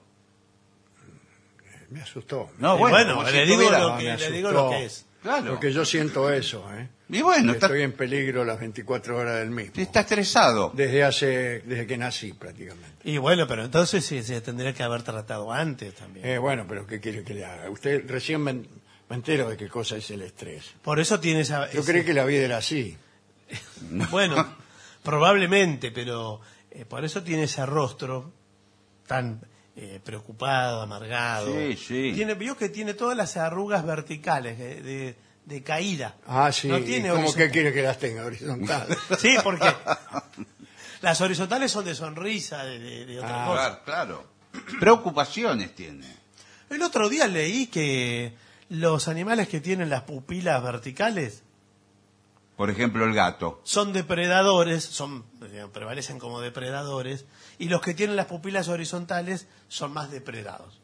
Me asustó. No, Y bueno, bueno, como si le, digo No, que, me le digo lo que es. Claro. Porque yo siento eso, ¿eh? Y bueno, está, Estoy en peligro las 24 horas del mismo. está estresado. Desde hace, desde que nací prácticamente. Y bueno, pero entonces sí, se tendría que haber tratado antes también. Eh, bueno, pero ¿qué quiere que le haga? Usted recién me, me entero de qué cosa es el estrés. Por eso tiene esa... Yo ese- creí que la vida era así. Bueno, probablemente, pero eh, por eso tiene ese rostro tan eh, preocupado, amargado. Sí, sí. Tiene, vio que tiene todas las arrugas verticales de, de- de caída. Ah, sí. No ¿y tiene ¿Cómo que quiere que las tenga horizontal? (laughs) Sí, porque (laughs) las horizontales son de sonrisa, de, de- de otra Ah, cosa. Claro, claro. Preocupaciones tiene. El otro día leí que los animales que tienen las pupilas verticales Por ejemplo, el gato. son depredadores, son digamos, prevalecen como depredadores, y los que tienen las pupilas horizontales son más depredados.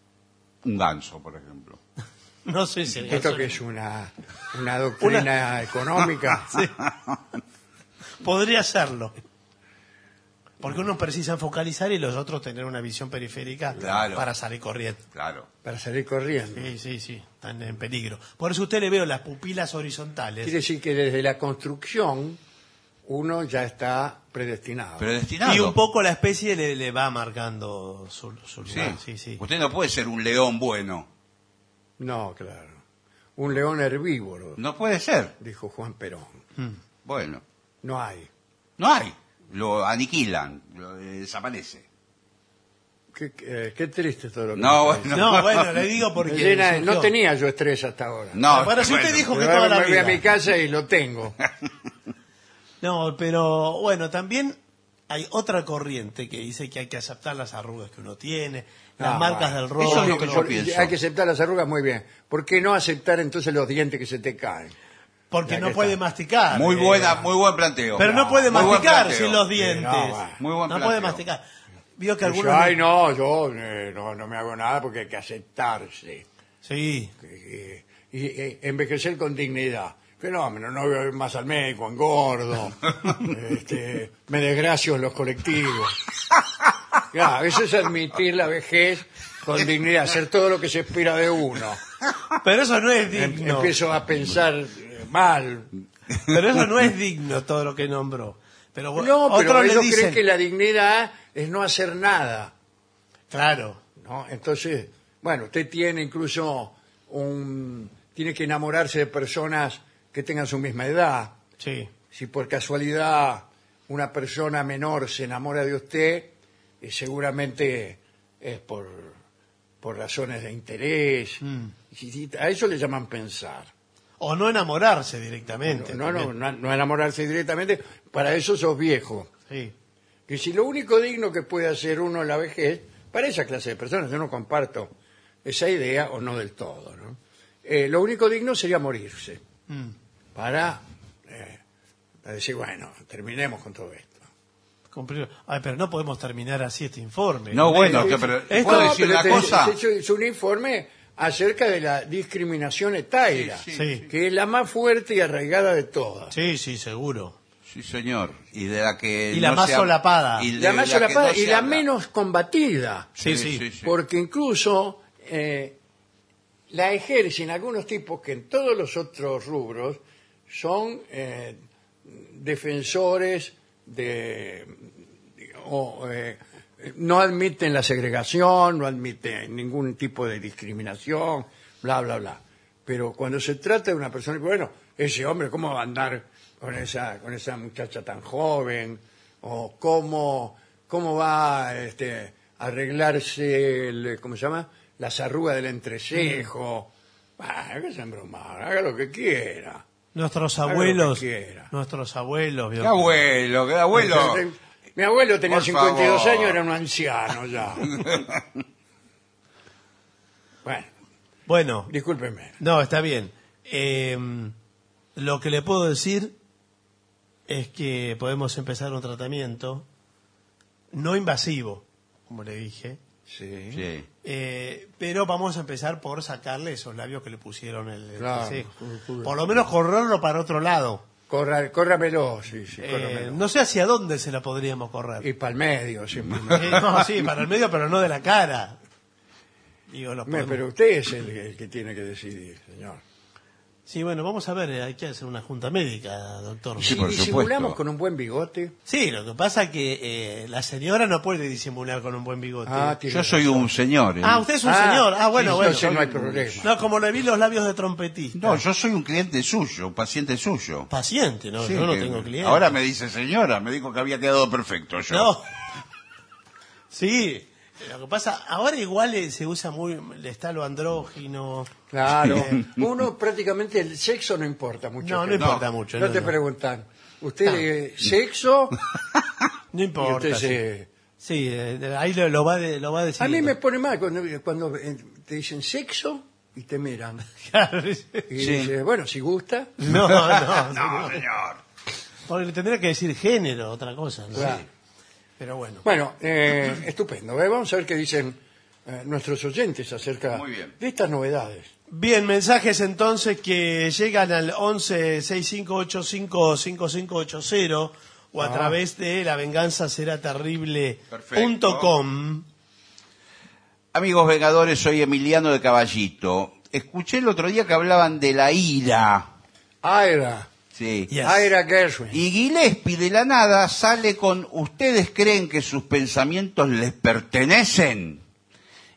Un ganso, por ejemplo. (laughs) No sé si el Esto ganso- que es (laughs) una, una doctrina económica. (laughs) Sí. Podría serlo. Porque uno precisa focalizar y los otros tener una visión periférica Claro. para salir corriendo. Claro. Para salir corriendo. Sí, sí, sí, están en peligro. Por eso usted le veo las pupilas horizontales. Quiere decir que desde la construcción uno ya está predestinado. Predestinado. Y un poco la especie le, le va marcando su, lugar. Sí, sí. Usted no puede ser un león bueno. No, claro. Un león herbívoro, No puede ser. dijo Juan Perón. Mm. Bueno, No hay. no hay. lo aniquilan, lo eh, desaparece. Qué, qué- qué triste todo lo que No, me está bueno. No, bueno, le digo (laughs) porque... Surgió. no tenía yo estrés hasta ahora. No, Bueno, si usted bueno. dijo que Pero toda ahora la me voy a mi casa y lo tengo. (laughs) No, pero bueno, también hay otra corriente que dice que hay que aceptar las arrugas que uno tiene, las Ah, marcas del rostro. Eso es lo que yo pienso. Hay que aceptar las arrugas muy bien. ¿Por qué no aceptar entonces los dientes que se te caen? Porque Ya no puede está. masticar. Muy eh, buena, muy buen planteo. Pero no puede masticar sin los dientes. no. Muy buen No planteo. puede masticar. Vio que algunos... Ay, no, yo eh, no, no me hago nada porque hay que aceptarse. Sí. Eh, Y, y envejecer con dignidad. Fenómeno, no voy a más al médico, engordo, (laughs) este, me desgracio en los colectivos. Claro, eso es admitir la vejez con dignidad, hacer todo lo que se espera de uno. Pero eso no es Em- digno. Empiezo a pensar eh, mal. Pero eso no es digno todo lo que nombró. Pero bueno, No, pero otros le ellos dicen... creen que la dignidad es no hacer nada. Claro. ¿no? Entonces, bueno, usted tiene incluso un... Tiene que enamorarse de personas que tengan su misma edad. Sí. Si por casualidad una persona menor se enamora de usted, eh, seguramente es por, por razones de interés. Mm. Y- y A eso le llaman pensar. O no enamorarse directamente. No, no, también. no, no enamorarse directamente. Para eso sos viejo. Sí. Que si lo único digno que puede hacer uno en la vejez, para esa clase de personas, yo no comparto esa idea, o no del todo, ¿no? Eh, lo único digno sería morirse, Mm. Para, eh, para decir, bueno, terminemos con todo esto. Cumplir- Ay, pero no podemos terminar así este informe. No, bueno, que- pero esto- ¿puedo decir pero una te- cosa? te- te- Es un informe acerca de la discriminación Sí, sí. que es la más fuerte y arraigada de todas. Sí, sí, seguro. Sí, señor. Y de la que Y la no más solapada. y La más solapada no y la habla. menos combatida. Sí, sí. porque incluso eh, la ejercen algunos tipos que en todos los otros rubros son eh, defensores de o, eh, no admiten la segregación, no admiten ningún tipo de discriminación, bla bla bla. Pero cuando se trata de una persona, bueno, ese hombre cómo va a andar con esa con esa muchacha tan joven o cómo cómo va este a arreglarse el, ¿cómo se llama? las arrugas del entrecejo. Ah, que se embromar, haga lo que quiera. Nuestros Haga lo abuelos. quiera. Nuestros abuelos. Qué abuelo, qué abuelo. (laughs) Mi abuelo tenía Por 52 favor. años, era un anciano ya. (laughs) bueno, Bueno, discúlpeme. no, está bien. Eh, lo que le puedo decir es que podemos empezar un tratamiento no invasivo, como le dije. Sí. Sí. Eh, pero vamos a empezar por sacarle esos labios que le pusieron el, el Claro. cejo. Por lo menos correrlo para otro lado. Corra, córramelo, sí, sí, Eh, no sé hacia dónde se la podríamos correr. Y para el medio, siempre. (laughs) Eh, no, sí, para el medio, pero no de la cara. Digo, lo Me- podemos- Pero usted es el, el que tiene que decidir, señor. Sí, bueno, vamos a ver, eh, hay que hacer una junta médica, doctor. Sí, por disimulamos con un buen bigote. Sí, lo que pasa es que eh, la señora no puede disimular con un buen bigote. Ah, Yo soy razón. un señor. ¿eh? Ah, usted es un Ah, señor. Ah, bueno, sí, bueno. entonces no hay problema. No, como le vi los labios de trompetista. No, yo soy un cliente suyo, un paciente suyo. Paciente, no, Sí, yo no tengo cliente. Ahora me dice señora, me dijo que había quedado perfecto yo. No. Sí, lo que pasa, ahora igual eh, se usa muy, está lo andrógino. Claro. (laughs) Uno prácticamente el sexo no importa mucho. No, no importa mucho. No, no, te no. preguntan. ¿Usted eh, sexo? (laughs) No y importa. usted sí. se- Sí, eh, ahí lo, lo va de, lo va A mí me pone mal cuando, cuando eh, te dicen sexo y te miran. (laughs) Claro, Y Sí. dice, bueno, si gusta. No, no, No, no. señor. Porque le tendría que decir género, otra cosa. ¿no? Claro. Pero bueno. Bueno, eh, estupendo. ¿eh? Vamos a ver qué dicen eh, nuestros oyentes acerca Muy bien. de estas novedades. Bien, mensajes entonces que llegan al 11 6585 5580 o a Ah. través de la venganza será Perfecto. terrible.com. Amigos vengadores, soy Emiliano de Caballito. Escuché el otro día que hablaban de la ira. Aira. Sí. Yes. Gershwin. Y Gillespie de la nada sale con ¿Ustedes creen que sus pensamientos les pertenecen?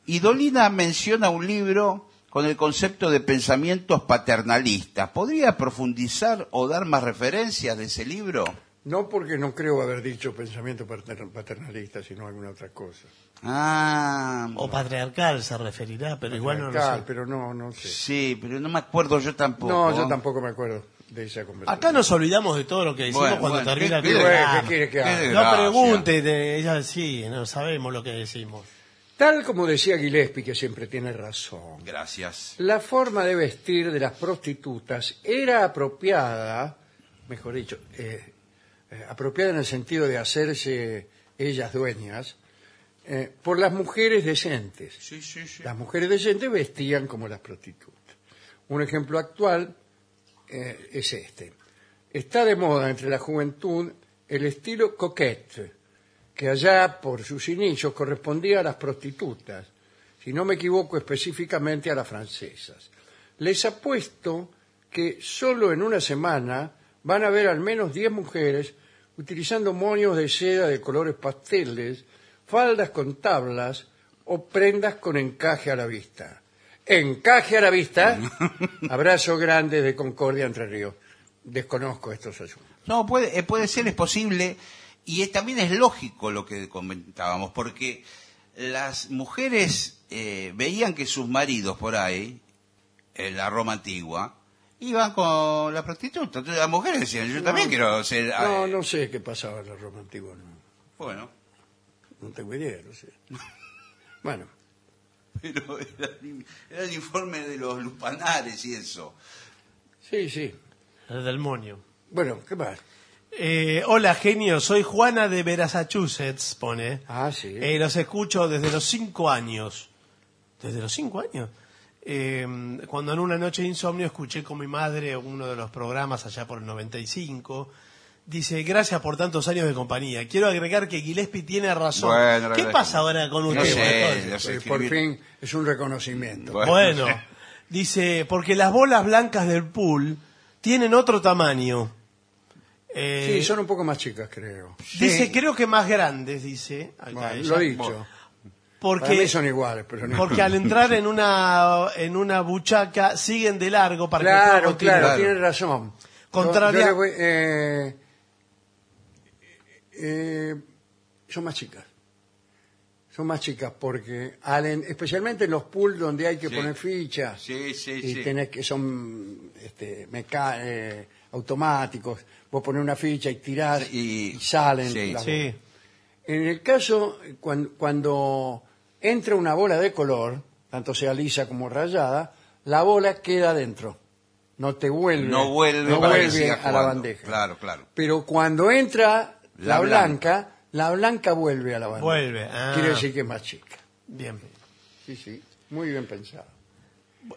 Y Dolina menciona un libro con el concepto de pensamientos paternalistas. ¿Podría profundizar o dar más referencias de ese libro? No porque no creo haber dicho pensamiento pater- paternalista, sino alguna otra cosa. Ah, O patriarcal se referirá, pero igual no lo sé. Pero no, no sé. sí, pero no me acuerdo yo tampoco. No, yo tampoco me acuerdo de esa conversación. Acá nos olvidamos de todo lo que decimos Bueno, cuando bueno, termina el ¿qué- qué- programa. ¿Qué quiere que haga? No Gracias. pregunte, de ella sí, no sabemos lo que decimos. Tal como decía Gillespie, que siempre tiene razón, Gracias. la forma de vestir de las prostitutas era apropiada, mejor dicho, eh, eh, apropiada en el sentido de hacerse ellas dueñas, eh, por las mujeres decentes. Sí, sí, sí. Las mujeres decentes vestían como las prostitutas. Un ejemplo actual eh, es este. Está de moda entre la juventud el estilo coquette, que allá por sus inicios correspondía a las prostitutas, si no me equivoco específicamente a las francesas. Les apuesto que solo en una semana van a ver al menos 10 mujeres utilizando moños de seda de colores pasteles, faldas con tablas o prendas con encaje a la vista. Encaje a la vista, (laughs) abrazo grande de Concordia entre Ríos. Desconozco estos asuntos. No, puede, eh, puede ser, es posible, y es- también es lógico lo que comentábamos, porque las mujeres eh, veían que sus maridos por ahí, en la Roma antigua, iban con la prostituta. Entonces las mujeres decían, yo también quiero ser... No, eh, no sé qué pasaba en la Roma antigua, no, Bueno, no tengo idea, no sé. (laughs) Bueno, pero (laughs) era, el- era el informe de los lupanares y eso. sí, sí. El del moño. Bueno, ¿qué más? Eh, hola, genio, soy Juana de Massachusetts, pone. Ah, sí. Eh, los escucho desde los cinco años. ¿Desde los cinco años? Eh, cuando en una noche de insomnio escuché con mi madre uno de los programas allá por el 95. Dice, gracias por tantos años de compañía. Quiero agregar que Gillespie tiene razón. Bueno, ¿Qué pasa ahora con No usted? sé, no sé Eh, por fin es un reconocimiento. Bueno. Bueno, dice, porque las bolas blancas del pool tienen otro tamaño. Eh, Sí, son un poco más chicas, creo. Dice, Sí. creo que más grandes, dice. acá Bueno, ella. lo he dicho. Para mí Porque, son iguales, pero no porque al entrar en una, en una buchaca siguen de largo para que el Claro, tire. claro, Claro. tiene razón. Contraria- Yo- yo le voy- eh, eh, son más chicas. Son más chicas porque, al en- especialmente en los pools donde hay que Sí. poner fichas Sí, sí, y sí. tenés que son este, meca- eh, automáticos, vos pones una ficha y tirás Sí, y, y- salen. sí. las Sí. en el caso, cuan- cuando, entra una bola de color, tanto sea lisa como rayada, la bola queda dentro. No te vuelve, No vuelve, no para que vuelve a la jugando. bandeja. Claro, claro. Pero cuando entra la, La blanca, la blanca vuelve a la bandeja. Vuelve, ah. Quiere decir que es más chica. Bien. Sí, sí, muy bien pensado.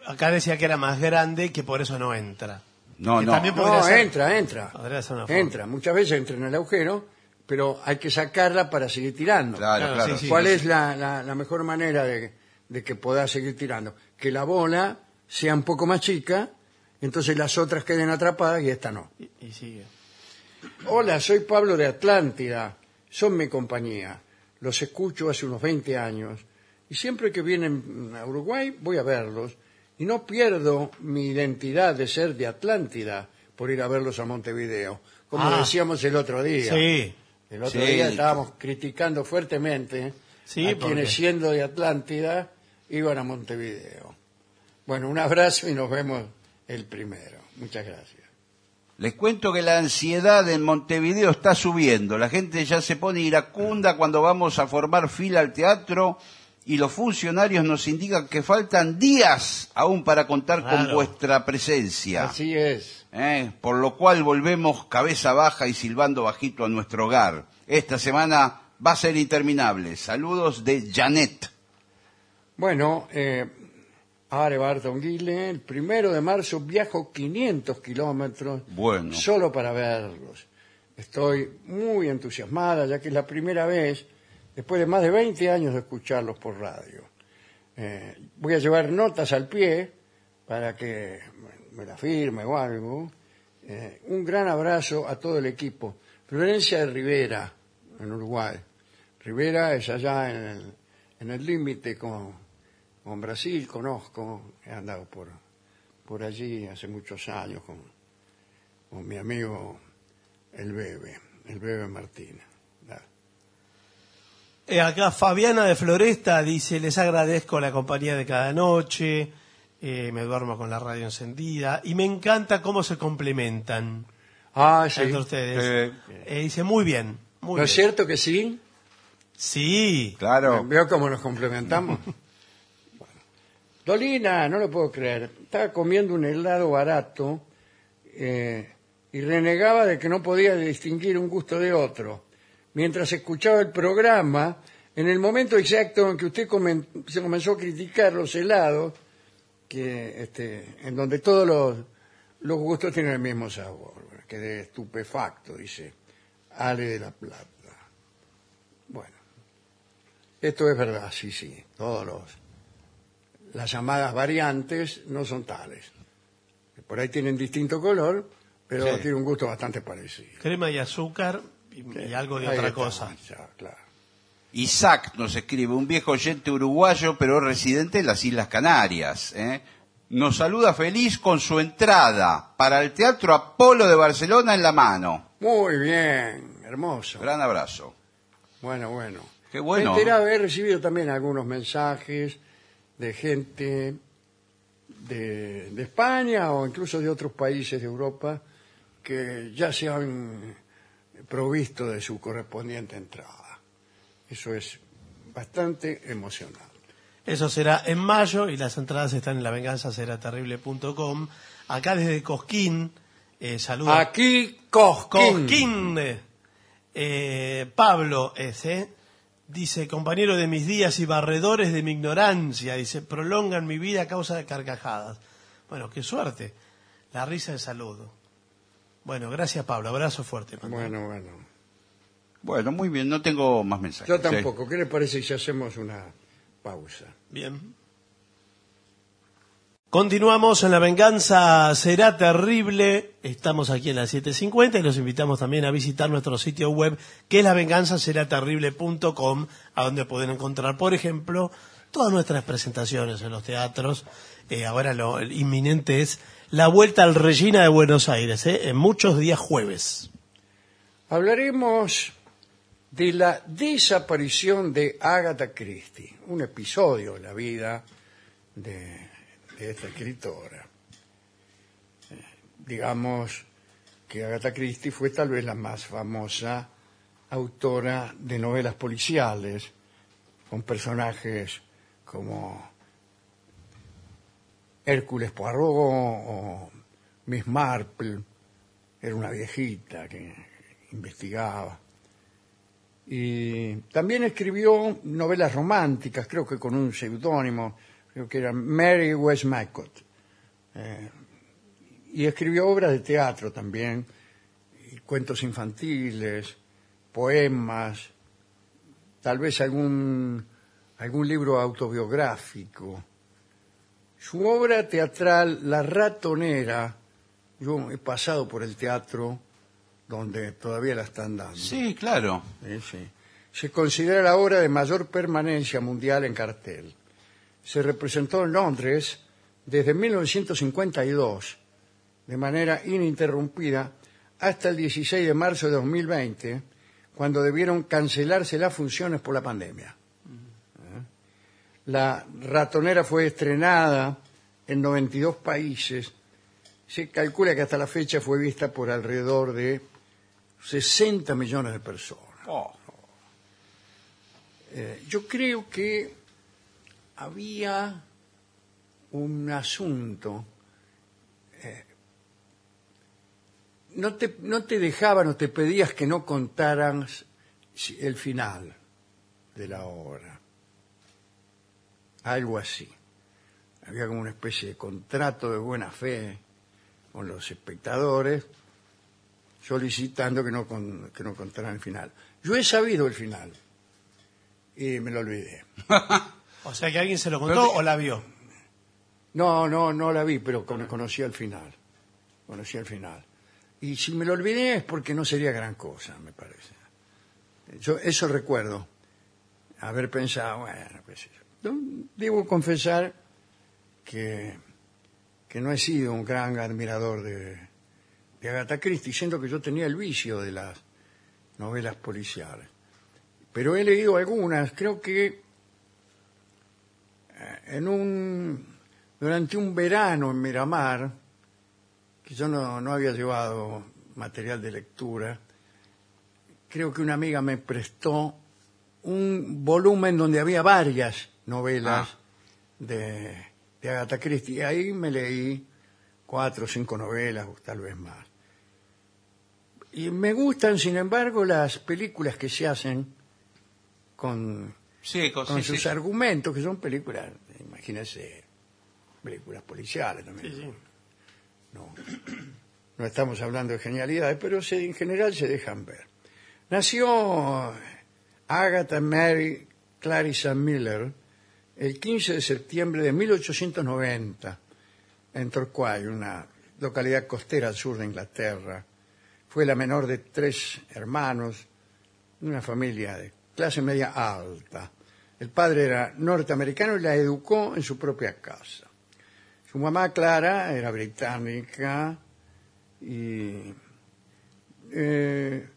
Acá decía que era más grande que por eso no entra. No, Que no. también podría No, ser- entra, entra. Podría ser una forma. Entra, muchas veces entra en el agujero, pero hay que sacarla para seguir tirando. Claro, Claro, claro. sí, sí. ¿Cuál es la, la- la mejor manera de, de que puedas seguir tirando? Que la bola sea un poco más chica, entonces las otras queden atrapadas y esta no. Y, y sigue. Hola, soy Pablo de Atlántida, son mi compañía. Los escucho hace unos 20 años y siempre que vienen a Uruguay voy a verlos y no pierdo mi identidad de ser de Atlántida por ir a verlos a Montevideo, como Ah. decíamos el otro día. Sí. El otro Sí, día estábamos criticando fuertemente Sí, a porque- quienes siendo de Atlántida iban a Montevideo. Bueno, un abrazo y nos vemos el primero. Muchas gracias. Les cuento que la ansiedad en Montevideo está subiendo. La gente ya se pone iracunda cuando vamos a formar fila al teatro y los funcionarios nos indican que faltan días aún para contar con vuestra presencia. Así es. ¿eh? Por lo cual volvemos cabeza baja y silbando bajito a nuestro hogar. Esta semana va a ser interminable. Saludos de Janet. Bueno, eh, Are Barton Guile, el primero de marzo viajo 500 kilómetros Bueno. solo para verlos. Estoy muy entusiasmada, ya que es la primera vez, después de más de 20 años de escucharlos por radio. Eh, voy a llevar notas al pie para que me la firme o algo. Eh, un gran abrazo a todo el equipo. Florencia de Rivera, en Uruguay. Rivera es allá en el en el límite con, con Brasil, conozco, he andado por, por allí hace muchos años con, con mi amigo el Bebe. el bebé Martina. Ah. Eh, acá Fabiana de Floresta dice, les agradezco la compañía de cada noche, eh, me duermo con la radio encendida y me encanta cómo se complementan Ah, sí. entre ustedes. Eh, Eh, dice, muy bien, muy ¿No es bien. cierto que sí? Sí, Claro. ¿Veo cómo nos complementamos? (laughs) Dolina, no lo puedo creer. Estaba comiendo un helado barato eh, y renegaba de que no podía distinguir un gusto de otro. Mientras escuchaba el programa, en el momento exacto en que usted se comenzó a criticar los helados, que este, en donde todos los, los gustos tienen el mismo sabor. Quedé estupefacto, dice Ale de la Plata. Bueno. Esto es verdad, sí, sí. Todos los las llamadas variantes no son tales. Por ahí tienen distinto color, pero Sí. tienen un gusto bastante parecido. crema y azúcar y, y algo de Ahí otra está, cosa. ya, claro. Isaac nos escribe, un viejo oyente uruguayo, pero residente en las Islas Canarias. ¿eh? Nos saluda feliz con su entrada para el Teatro Apolo de Barcelona en la mano. Muy bien, hermoso. Gran abrazo. Bueno, bueno. Qué bueno. Me enteraba, he recibido también algunos mensajes de gente de, de España o incluso de otros países de Europa que ya se han provisto de su correspondiente entrada. Eso es bastante emocionante. Eso será en mayo y las entradas están en lavenganzaseraterrible.com. Acá desde Cosquín, eh, saluda Aquí Cosquín. Cosquín. Eh, Pablo ese dice, compañero de mis días y barredores de mi ignorancia, dice, prolongan mi vida a causa de carcajadas. Bueno, qué suerte. La risa de saludo. Bueno, gracias Pablo, abrazo fuerte. Bueno, bueno. Bueno, muy bien, no tengo más mensajes. Yo Sí. tampoco. ¿Qué le parece si hacemos una pausa? Bien. Continuamos en La Venganza Será Terrible. Estamos aquí en las 7.50 y los invitamos también a visitar nuestro sitio web que es lavenganzaseraterrible.com a donde pueden encontrar, por ejemplo, todas nuestras presentaciones en los teatros. Eh, ahora lo inminente es la vuelta al Regina de Buenos Aires, eh, en muchos días jueves. Hablaremos de la desaparición de Agatha Christie, un episodio de la vida de, de esta escritora. Eh, digamos que Agatha Christie fue tal vez la más famosa autora de novelas policiales, con personajes como Hércules Poirot o Miss Marple, era una viejita que investigaba. Y también escribió novelas románticas, creo que con un seudónimo, creo que era Mary Westmacott. Eh, y escribió obras de teatro también, y cuentos infantiles, poemas, tal vez algún, algún libro autobiográfico. Su obra teatral, La ratonera, yo he pasado por el teatro donde todavía la están dando. Sí, claro. Sí, sí. Se considera la obra de mayor permanencia mundial en cartel. Se representó en Londres desde 1952, de manera ininterrumpida, hasta el 16 de marzo de 2020, cuando debieron cancelarse las funciones por la pandemia. La ratonera fue estrenada en 92 países. Se calcula que hasta la fecha fue vista por alrededor de 60 millones de personas. Oh, Eh, yo creo que había un asunto. eh, no, te, no te dejaban o te pedías que no contaras si- el final de la obra. Algo así. Había como una especie de contrato de buena fe con los espectadores solicitando que no, con- que no contaran el final. Yo he sabido el final y me lo olvidé. (laughs) O sea que alguien se lo contó Pero- o la vio. No, no, no la vi, pero con- conocía el final. Conocía el final. Y si me lo olvidé es porque no sería gran cosa, me parece. Yo eso recuerdo. Haber pensado, bueno, qué sé yo. No, Debo confesar que, que no he sido un gran admirador de, de Agatha Christie, siendo que yo tenía el vicio de las novelas policiales. Pero he leído algunas, creo que en un durante un verano en Miramar, que yo no, no había llevado material de lectura, creo que una amiga me prestó un volumen donde había varias novelas Ah. de, de Agatha Christie. Y ahí me leí cuatro o cinco novelas, o tal vez más. Y me gustan, sin embargo, las películas que se hacen con, Sí, con, con sí, sus sí. argumentos, que son películas, imagínense, películas policiales también. No estamos hablando de genialidades, pero se- en general se dejan ver. Nació Agatha Mary Clarissa Miller el 15 de septiembre de 1890 en Torquay, una localidad costera al sur de Inglaterra. Fue la menor de tres hermanos, de una familia de clase media alta. El padre era norteamericano y la educó en su propia casa. Su mamá Clara era británica y eh,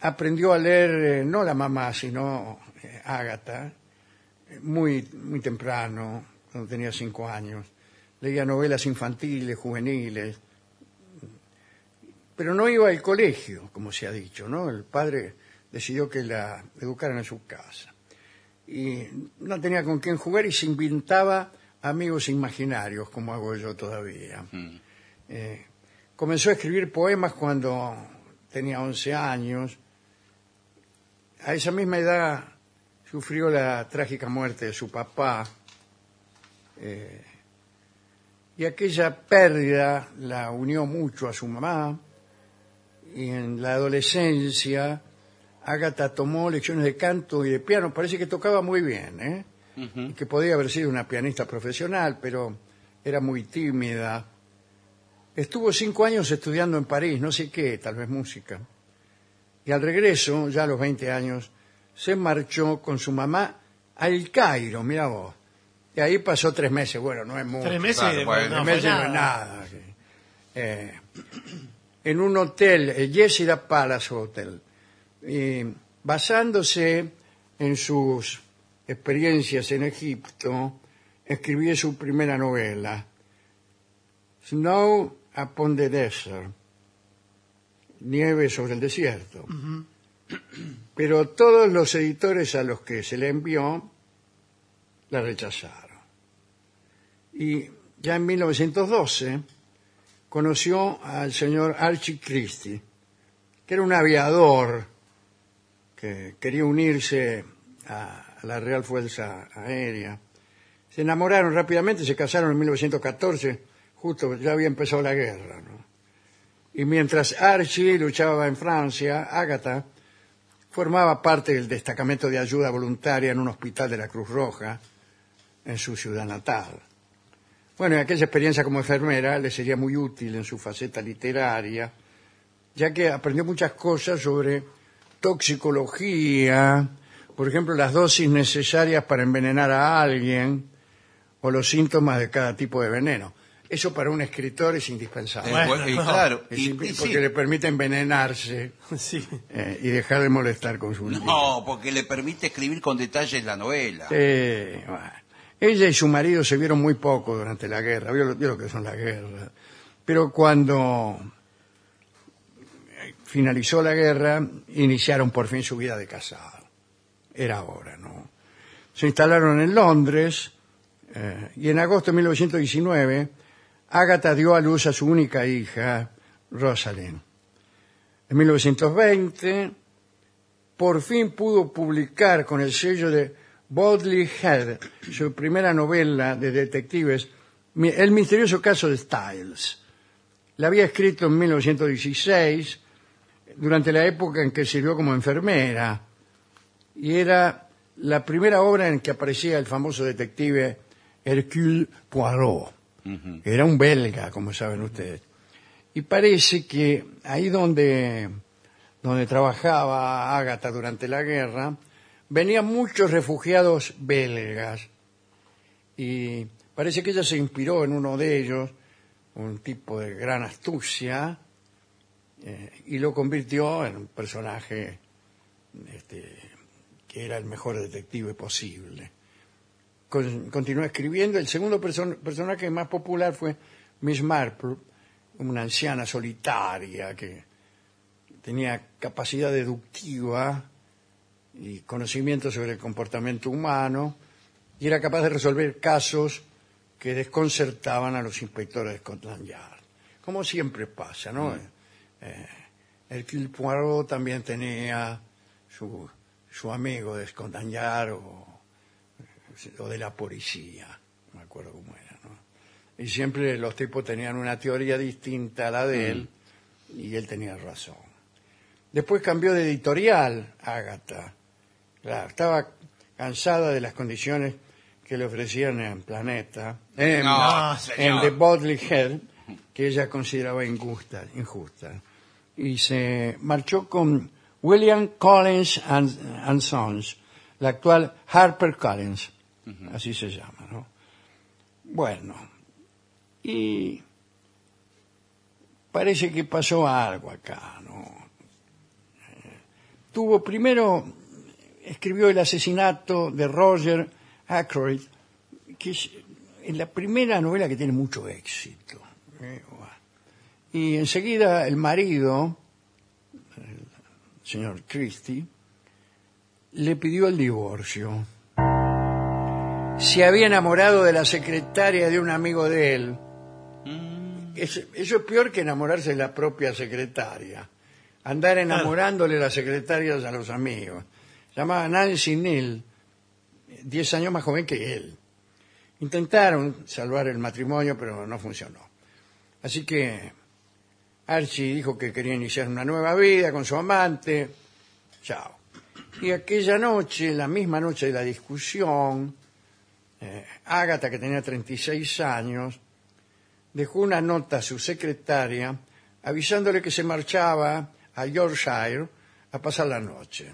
aprendió a leer, eh, no la mamá, sino eh, Ágata, eh, muy, muy temprano, cuando tenía cinco años. Leía novelas infantiles, juveniles, pero no iba al colegio, como se ha dicho, ¿no? El padre decidió que la educaran en su casa. Y no tenía con quién jugar y se inventaba amigos imaginarios, como hago yo todavía. Mm. Eh, comenzó a escribir poemas cuando tenía 11 años. A esa misma edad sufrió la trágica muerte de su papá. eh, y aquella pérdida la unió mucho a su mamá. Y en la adolescencia, Agatha tomó lecciones de canto y de piano. Parece que tocaba muy bien, ¿eh? y que podía haber sido una pianista profesional, pero era muy tímida. Estuvo cinco años estudiando en París, no sé qué, tal vez música. Y al regreso, ya a los 20 años, se marchó con su mamá al Cairo, mira vos. Y ahí pasó tres meses, bueno, no es mucho. Tres meses Claro, de- bueno, no, Tres meses no es nada. nada. sí. Eh, en un hotel, el Yesida Palace Hotel, y basándose en sus experiencias en Egipto, escribió su primera novela, Snow upon the Desert, Nieve sobre el desierto. Pero todos los editores a los que se le envió la rechazaron. Y ya en 1912 conoció al señor Archie Christie, que era un aviador que quería unirse a la Real Fuerza Aérea. Se enamoraron rápidamente, se casaron en 1914, justo ya había empezado la guerra. ¿no? Y mientras Archie luchaba en Francia, Agatha formaba parte del destacamento de ayuda voluntaria en un hospital de la Cruz Roja en su ciudad natal. Bueno, y aquella experiencia como enfermera le sería muy útil en su faceta literaria, ya que aprendió muchas cosas sobre toxicología, por ejemplo, las dosis necesarias para envenenar a alguien o los síntomas de cada tipo de veneno. Eso para un escritor es indispensable. Eh, Bueno, y claro, Es y- sí. porque le permite envenenarse Sí. eh, y dejar de molestar con su libro. No, porque le permite escribir con detalles la novela. Sí, bueno. Ella y su marido se vieron muy poco durante la guerra, vio, lo- vio lo que son las guerras. Pero cuando eh, finalizó la guerra, iniciaron por fin su vida de casado. Era hora, ¿no? Se instalaron en Londres eh, y en agosto de 1919 Agatha dio a luz a su única hija, Rosalind. En 1920 por fin pudo publicar con el sello de Bodley Head su primera novela de detectives, El misterioso caso de Styles. La había escrito en 1916, durante la época en que sirvió como enfermera, y era la primera obra en que aparecía el famoso detective Hercule Poirot, era un belga, como saben ustedes. Y parece que ahí donde, donde trabajaba Ágata durante la guerra, venían muchos refugiados belgas. Y parece que ella se inspiró en uno de ellos, un tipo de gran astucia, eh, y lo convirtió en un personaje este, que era el mejor detective posible. Con- continuó escribiendo. El segundo person- personaje más popular fue Miss Marple, una anciana solitaria que tenía capacidad deductiva y conocimiento sobre el comportamiento humano y era capaz de resolver casos que desconcertaban a los inspectores de Scotland Yard. Como siempre pasa, ¿no? Eh, el Poirot también tenía su, su amigo de Yard o, o de la policía, no me acuerdo cómo era, ¿no? Y siempre los tipos tenían una teoría distinta a la de él y él tenía razón. Después cambió de editorial, Agatha. Claro, estaba cansada de las condiciones que le ofrecían en Planeta, en, No, en señor. The Bodley Head, que ella consideraba injusta, injusta. Y se marchó con William Collins and, and Sons, la actual Harper Collins, así se llama, ¿no? Bueno, y parece que pasó algo acá, ¿no? Eh, Tuvo primero, escribió el asesinato de Roger Ackroyd, que es la primera novela que tiene mucho éxito. ¿eh? Y enseguida el marido, el señor Christie, le pidió el divorcio. Se había enamorado de la secretaria de un amigo de él. Es- eso es peor que enamorarse de la propia secretaria. Andar enamorándole las secretarias a los amigos. Se llamaba Nancy Neal, 10 años más joven que él. Intentaron salvar el matrimonio, pero no funcionó. Así que Archie dijo que quería iniciar una nueva vida con su amante. Chao. Y aquella noche, la misma noche de la discusión, eh, Agatha, que tenía 36 años, dejó una nota a su secretaria avisándole que se marchaba a Yorkshire a pasar la noche.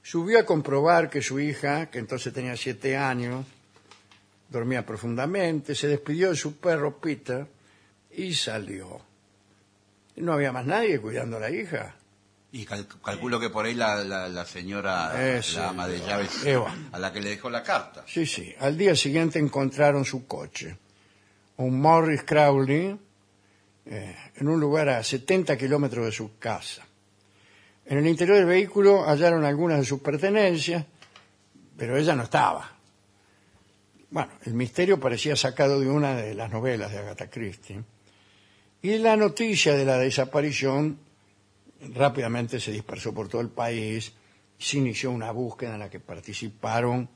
Subió a comprobar que su hija, que entonces tenía siete años, dormía profundamente, se despidió de su perro Peter y salió. No había más nadie cuidando a la hija. Y cal- calculo que por ahí la, la, la señora, la ama de llaves, Eva. a la que le dejó la carta. Sí, sí. Al día siguiente encontraron su coche. Un Morris Crowley eh, en un lugar a 70 kilómetros de su casa. En el interior del vehículo hallaron algunas de sus pertenencias, pero ella no estaba. Bueno, el misterio parecía sacado de una de las novelas de Agatha Christie. Y la noticia de la desaparición rápidamente se dispersó por todo el país y se inició una búsqueda en la que participaron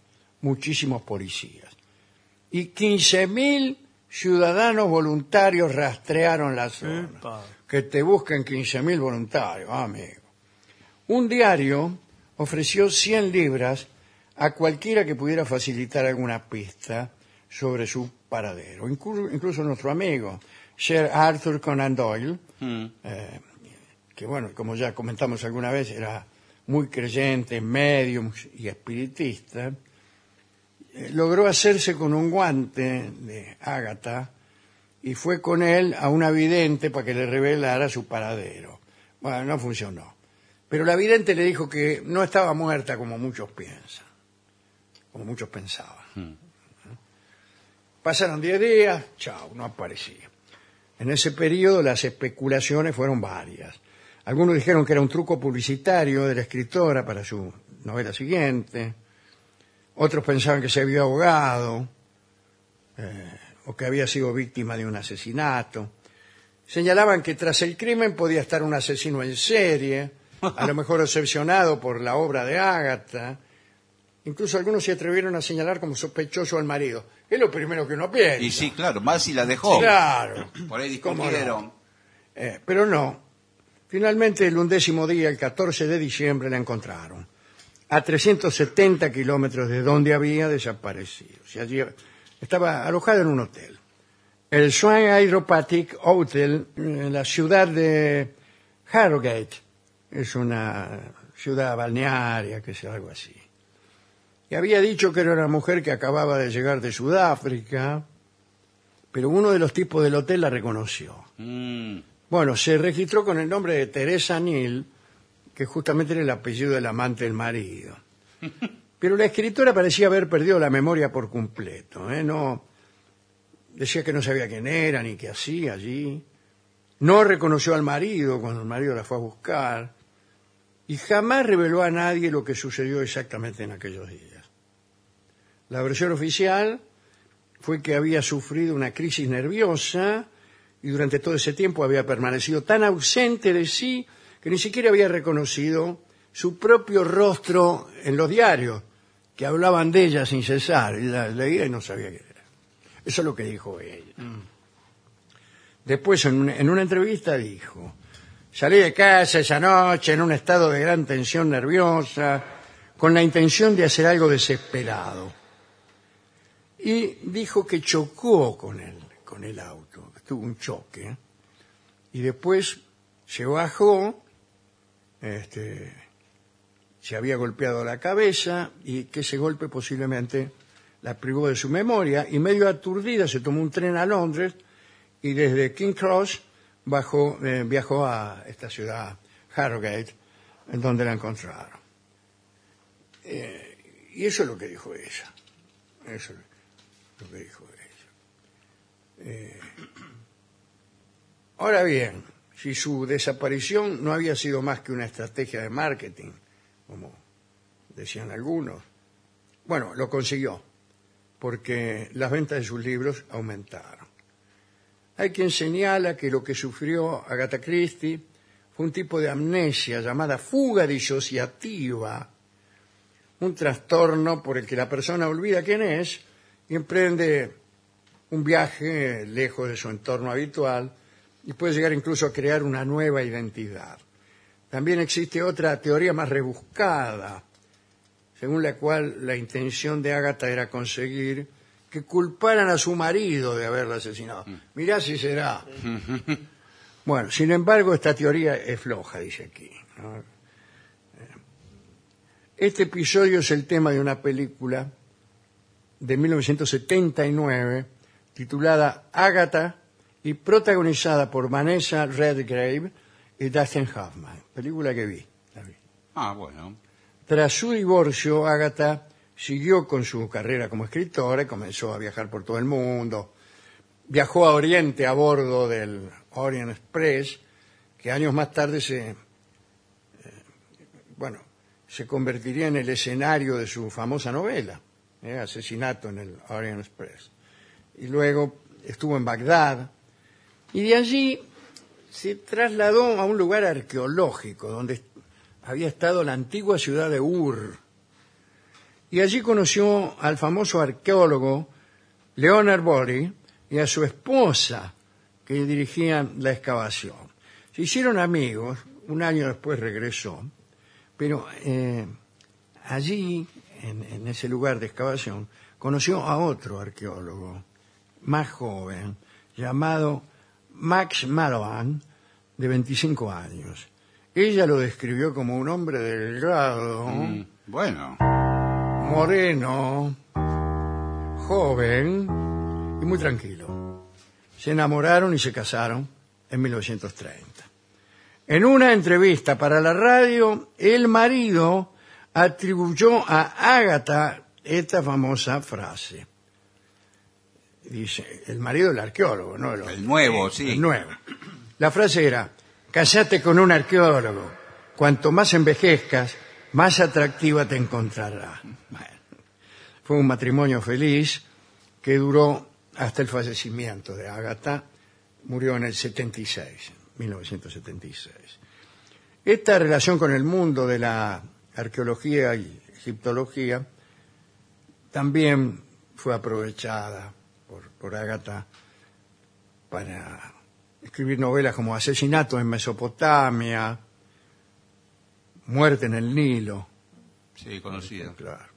muchísimos policías. Y 15.000 ciudadanos voluntarios rastrearon la zona. Epa. Que te busquen 15.000 voluntarios, amigo. Un diario ofreció 100 libras a cualquiera que pudiera facilitar alguna pista sobre su paradero. Inclu- incluso nuestro amigo, Sir Arthur Conan Doyle, eh, que bueno, como ya comentamos alguna vez, era muy creyente, medium y espiritista, eh, logró hacerse con un guante de Ágata y fue con él a una vidente para que le revelara su paradero. Bueno, no funcionó. Pero la vidente le dijo que no estaba muerta como muchos piensan, como muchos pensaban. Pasaron 10 días, chao, no aparecía. En ese periodo las especulaciones fueron varias. Algunos dijeron que era un truco publicitario de la escritora para su novela siguiente. Otros pensaban que se había ahogado eh, o que había sido víctima de un asesinato. Señalaban que tras el crimen podía estar un asesino en serie, a lo mejor obsesionado por la obra de Ágata. Incluso algunos se atrevieron a señalar como sospechoso al marido. Es lo primero que uno piensa. Y sí, claro, más si la dejó. Claro. Por ahí ¿Cómo no? discutieron. Eh, pero no. Finalmente, el undécimo día, el 14 de diciembre, la encontraron. A 370 kilómetros de donde había desaparecido. O sea, allí estaba alojada en un hotel. El Swan Hydropathic Hotel, en la ciudad de Harrogate. Es una ciudad balnearia, que sea algo así. Y había dicho que era una mujer que acababa de llegar de Sudáfrica, pero uno de los tipos del hotel la reconoció. Mm, Bueno, se registró con el nombre de Teresa Neal, que justamente era el apellido del amante del marido. (laughs) Pero la escritora parecía haber perdido la memoria por completo. ¿eh? No, decía que no sabía quién era ni qué hacía allí. No reconoció al marido cuando el marido la fue a buscar. Y jamás reveló a nadie lo que sucedió exactamente en aquellos días. La versión oficial fue que había sufrido una crisis nerviosa y durante todo ese tiempo había permanecido tan ausente de sí que ni siquiera había reconocido su propio rostro en los diarios, que hablaban de ella sin cesar. Y la leía y no sabía qué era. Eso es lo que dijo ella. Después, en una, en una entrevista, dijo, salí de casa esa noche en un estado de gran tensión nerviosa, con la intención de hacer algo desesperado. Y dijo que chocó con él, con el auto, tuvo un choque. Y después se bajó, este, se había golpeado la cabeza y que ese golpe posiblemente la privó de su memoria y medio aturdida se tomó un tren a Londres y desde King Cross bajó, eh, viajó a esta ciudad, Harrogate, en donde la encontraron. Eh, y eso es lo que dijo ella. Eso es lo que dijo. Eh, ahora bien, si su desaparición no había sido más que una estrategia de marketing, como decían algunos, bueno, lo consiguió, porque las ventas de sus libros aumentaron. Hay quien señala que lo que sufrió Agatha Christie fue un tipo de amnesia llamada fuga disociativa, un trastorno por el que la persona olvida quién es y emprende un viaje lejos de su entorno habitual y puede llegar incluso a crear una nueva identidad. También existe otra teoría más rebuscada, según la cual la intención de Agatha era conseguir que culparan a su marido de haberla asesinado. Mirá si será. (laughs) Bueno, sin embargo, esta teoría es floja, dice aquí. ¿no? Este episodio es el tema de una película de 1979 titulada Agatha y protagonizada por Vanessa Redgrave y Dustin Hoffman. Película que vi. Ah, bueno. Tras su divorcio, Agatha siguió con su carrera como escritora y comenzó a viajar por todo el mundo. Viajó a Oriente a bordo del Orient Express, que años más tarde se, eh, bueno, se convertiría en el escenario de su famosa novela, eh, Asesinato en el Orient Express. Y luego estuvo en Bagdad y de allí se trasladó a un lugar arqueológico donde había estado la antigua ciudad de Ur. Y allí conoció al famoso arqueólogo Leonard Bory y a su esposa, que dirigían la excavación. Se hicieron amigos, un año después regresó, pero eh, allí, en, en ese lugar de excavación, conoció a otro arqueólogo, más joven, llamado Max Malovan, de 25 años. Ella lo describió como un hombre delgado, Mm, bueno. moreno, joven y muy tranquilo. Se enamoraron y se casaron en 1930. En una entrevista para la radio, el marido atribuyó a Ágata esta famosa frase. Dice, el marido del arqueólogo, ¿no? El, El nuevo, sí. el nuevo. La frase era, casate con un arqueólogo. Cuanto más envejezcas, más atractiva te encontrará. Bueno, fue un matrimonio feliz que duró hasta el fallecimiento de Agatha. Murió en el 76, 1976. Esta relación con el mundo de la arqueología y egiptología también fue aprovechada por, por Agatha para escribir novelas como Asesinato en Mesopotamia, Muerte en el Nilo. Sí, conocido. Claro.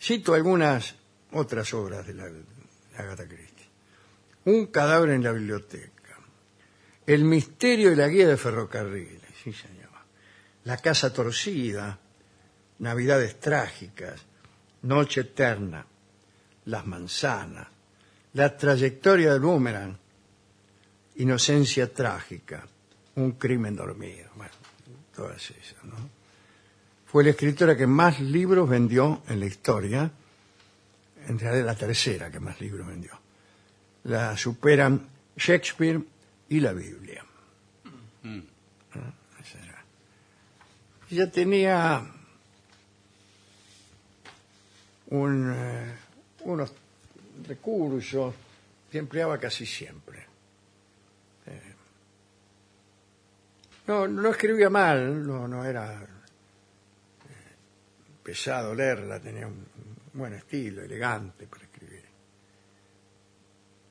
Cito algunas otras obras de, la, de Agatha Christie. Un cadáver en la biblioteca. El misterio y la guía de ferrocarriles. Sí, señor. La casa torcida. Navidades trágicas. Noche eterna. Las manzanas. La trayectoria del boomerang. Inocencia trágica, Un crimen dormido. Bueno, todas esas, ¿no? Fue la escritora que más libros vendió en la historia, en realidad la tercera que más libros vendió. La superan Shakespeare y la Biblia. ¿Ah? Esa era. Ella tenía eh, unos recursos que empleaba casi siempre. Eh, no, no escribía mal, no, no era eh, pesado leerla, tenía un buen estilo, elegante para escribir.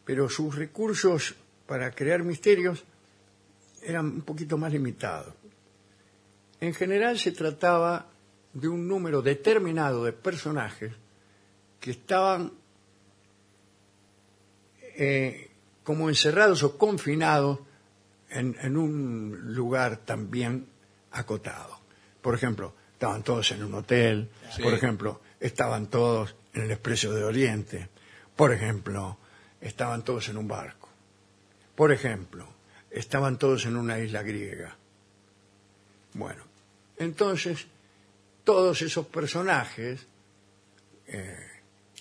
Pero sus recursos para crear misterios eran un poquito más limitados. En general se trataba de un número determinado de personajes que estaban eh, como encerrados o confinados en, en un lugar también acotado. Por ejemplo, estaban todos en un hotel, Sí. por ejemplo, estaban todos en el Expreso de Oriente, por ejemplo, estaban todos en un barco, por ejemplo, estaban todos en una isla griega. Bueno, entonces, todos esos personajes eh,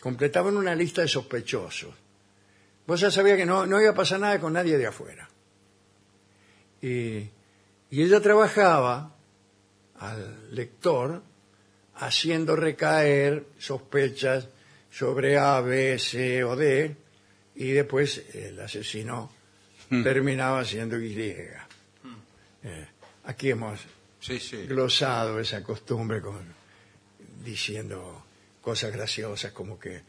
completaban una lista de sospechosos. Vos ya sabías que no, no iba a pasar nada con nadie de afuera. Y, y ella trabajaba al lector haciendo recaer sospechas sobre A, B, C o D, y después el asesino terminaba siendo Y. Eh, aquí hemos Sí, sí. glosado esa costumbre con, diciendo cosas graciosas como que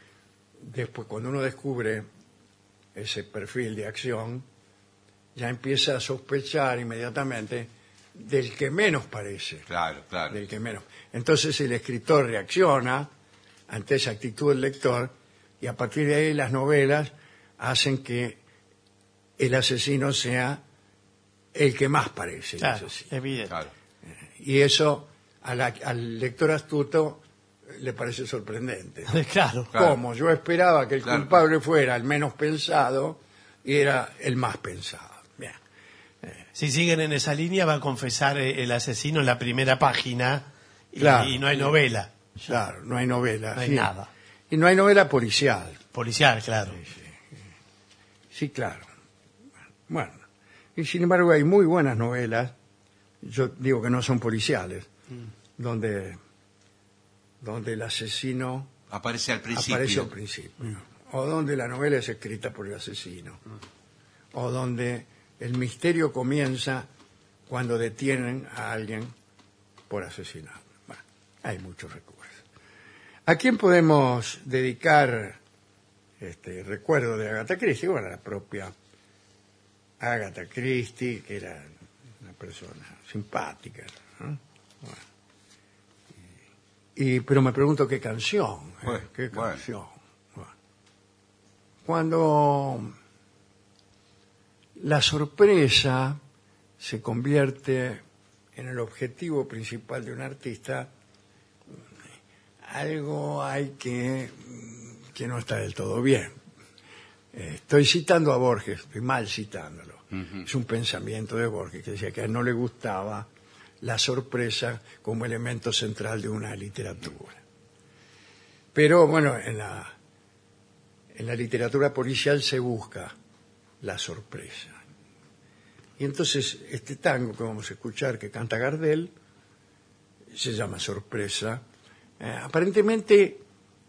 después cuando uno descubre ese perfil de acción ya empieza a sospechar inmediatamente del que menos parece Claro, claro. del que menos entonces el escritor reacciona ante esa actitud del lector y a partir de ahí las novelas hacen que el asesino sea el que más parece el Claro, asesino. evidente. Claro. Y eso a la- al lector astuto le parece sorprendente. Claro. (laughs) Claro. Como yo esperaba que el Claro. culpable fuera el menos pensado y era el más pensado. Bien. Si siguen en esa línea, va a confesar eh, el asesino en la primera página y, Claro. y no hay novela. Claro, no hay novela. No hay sí. nada. Y no hay novela policial. Policial, claro. Sí, claro. Bueno, y sin embargo hay muy buenas novelas, yo digo que no son policiales, donde, donde el asesino Aparece al principio. aparece al principio, o donde la novela es escrita por el asesino, o donde el misterio comienza cuando detienen a alguien por asesinar. Bueno, hay muchos recursos. ¿A quién podemos dedicar este recuerdo de Agatha Christie? Bueno, la propia Agatha Christie, que era una persona simpática. ¿no? Bueno. Y, pero me pregunto qué canción. ¿eh? Bueno, ¿Qué canción? Bueno. Cuando la sorpresa se convierte en el objetivo principal de un artista, algo hay que, que no está del todo bien. Eh, estoy citando a Borges, estoy mal citándolo. Es un pensamiento de Borges que decía que a él no le gustaba la sorpresa como elemento central de una literatura. Pero bueno, en la, en la literatura policial se busca la sorpresa. Y entonces este tango que vamos a escuchar que canta Gardel se llama Sorpresa. Eh, aparentemente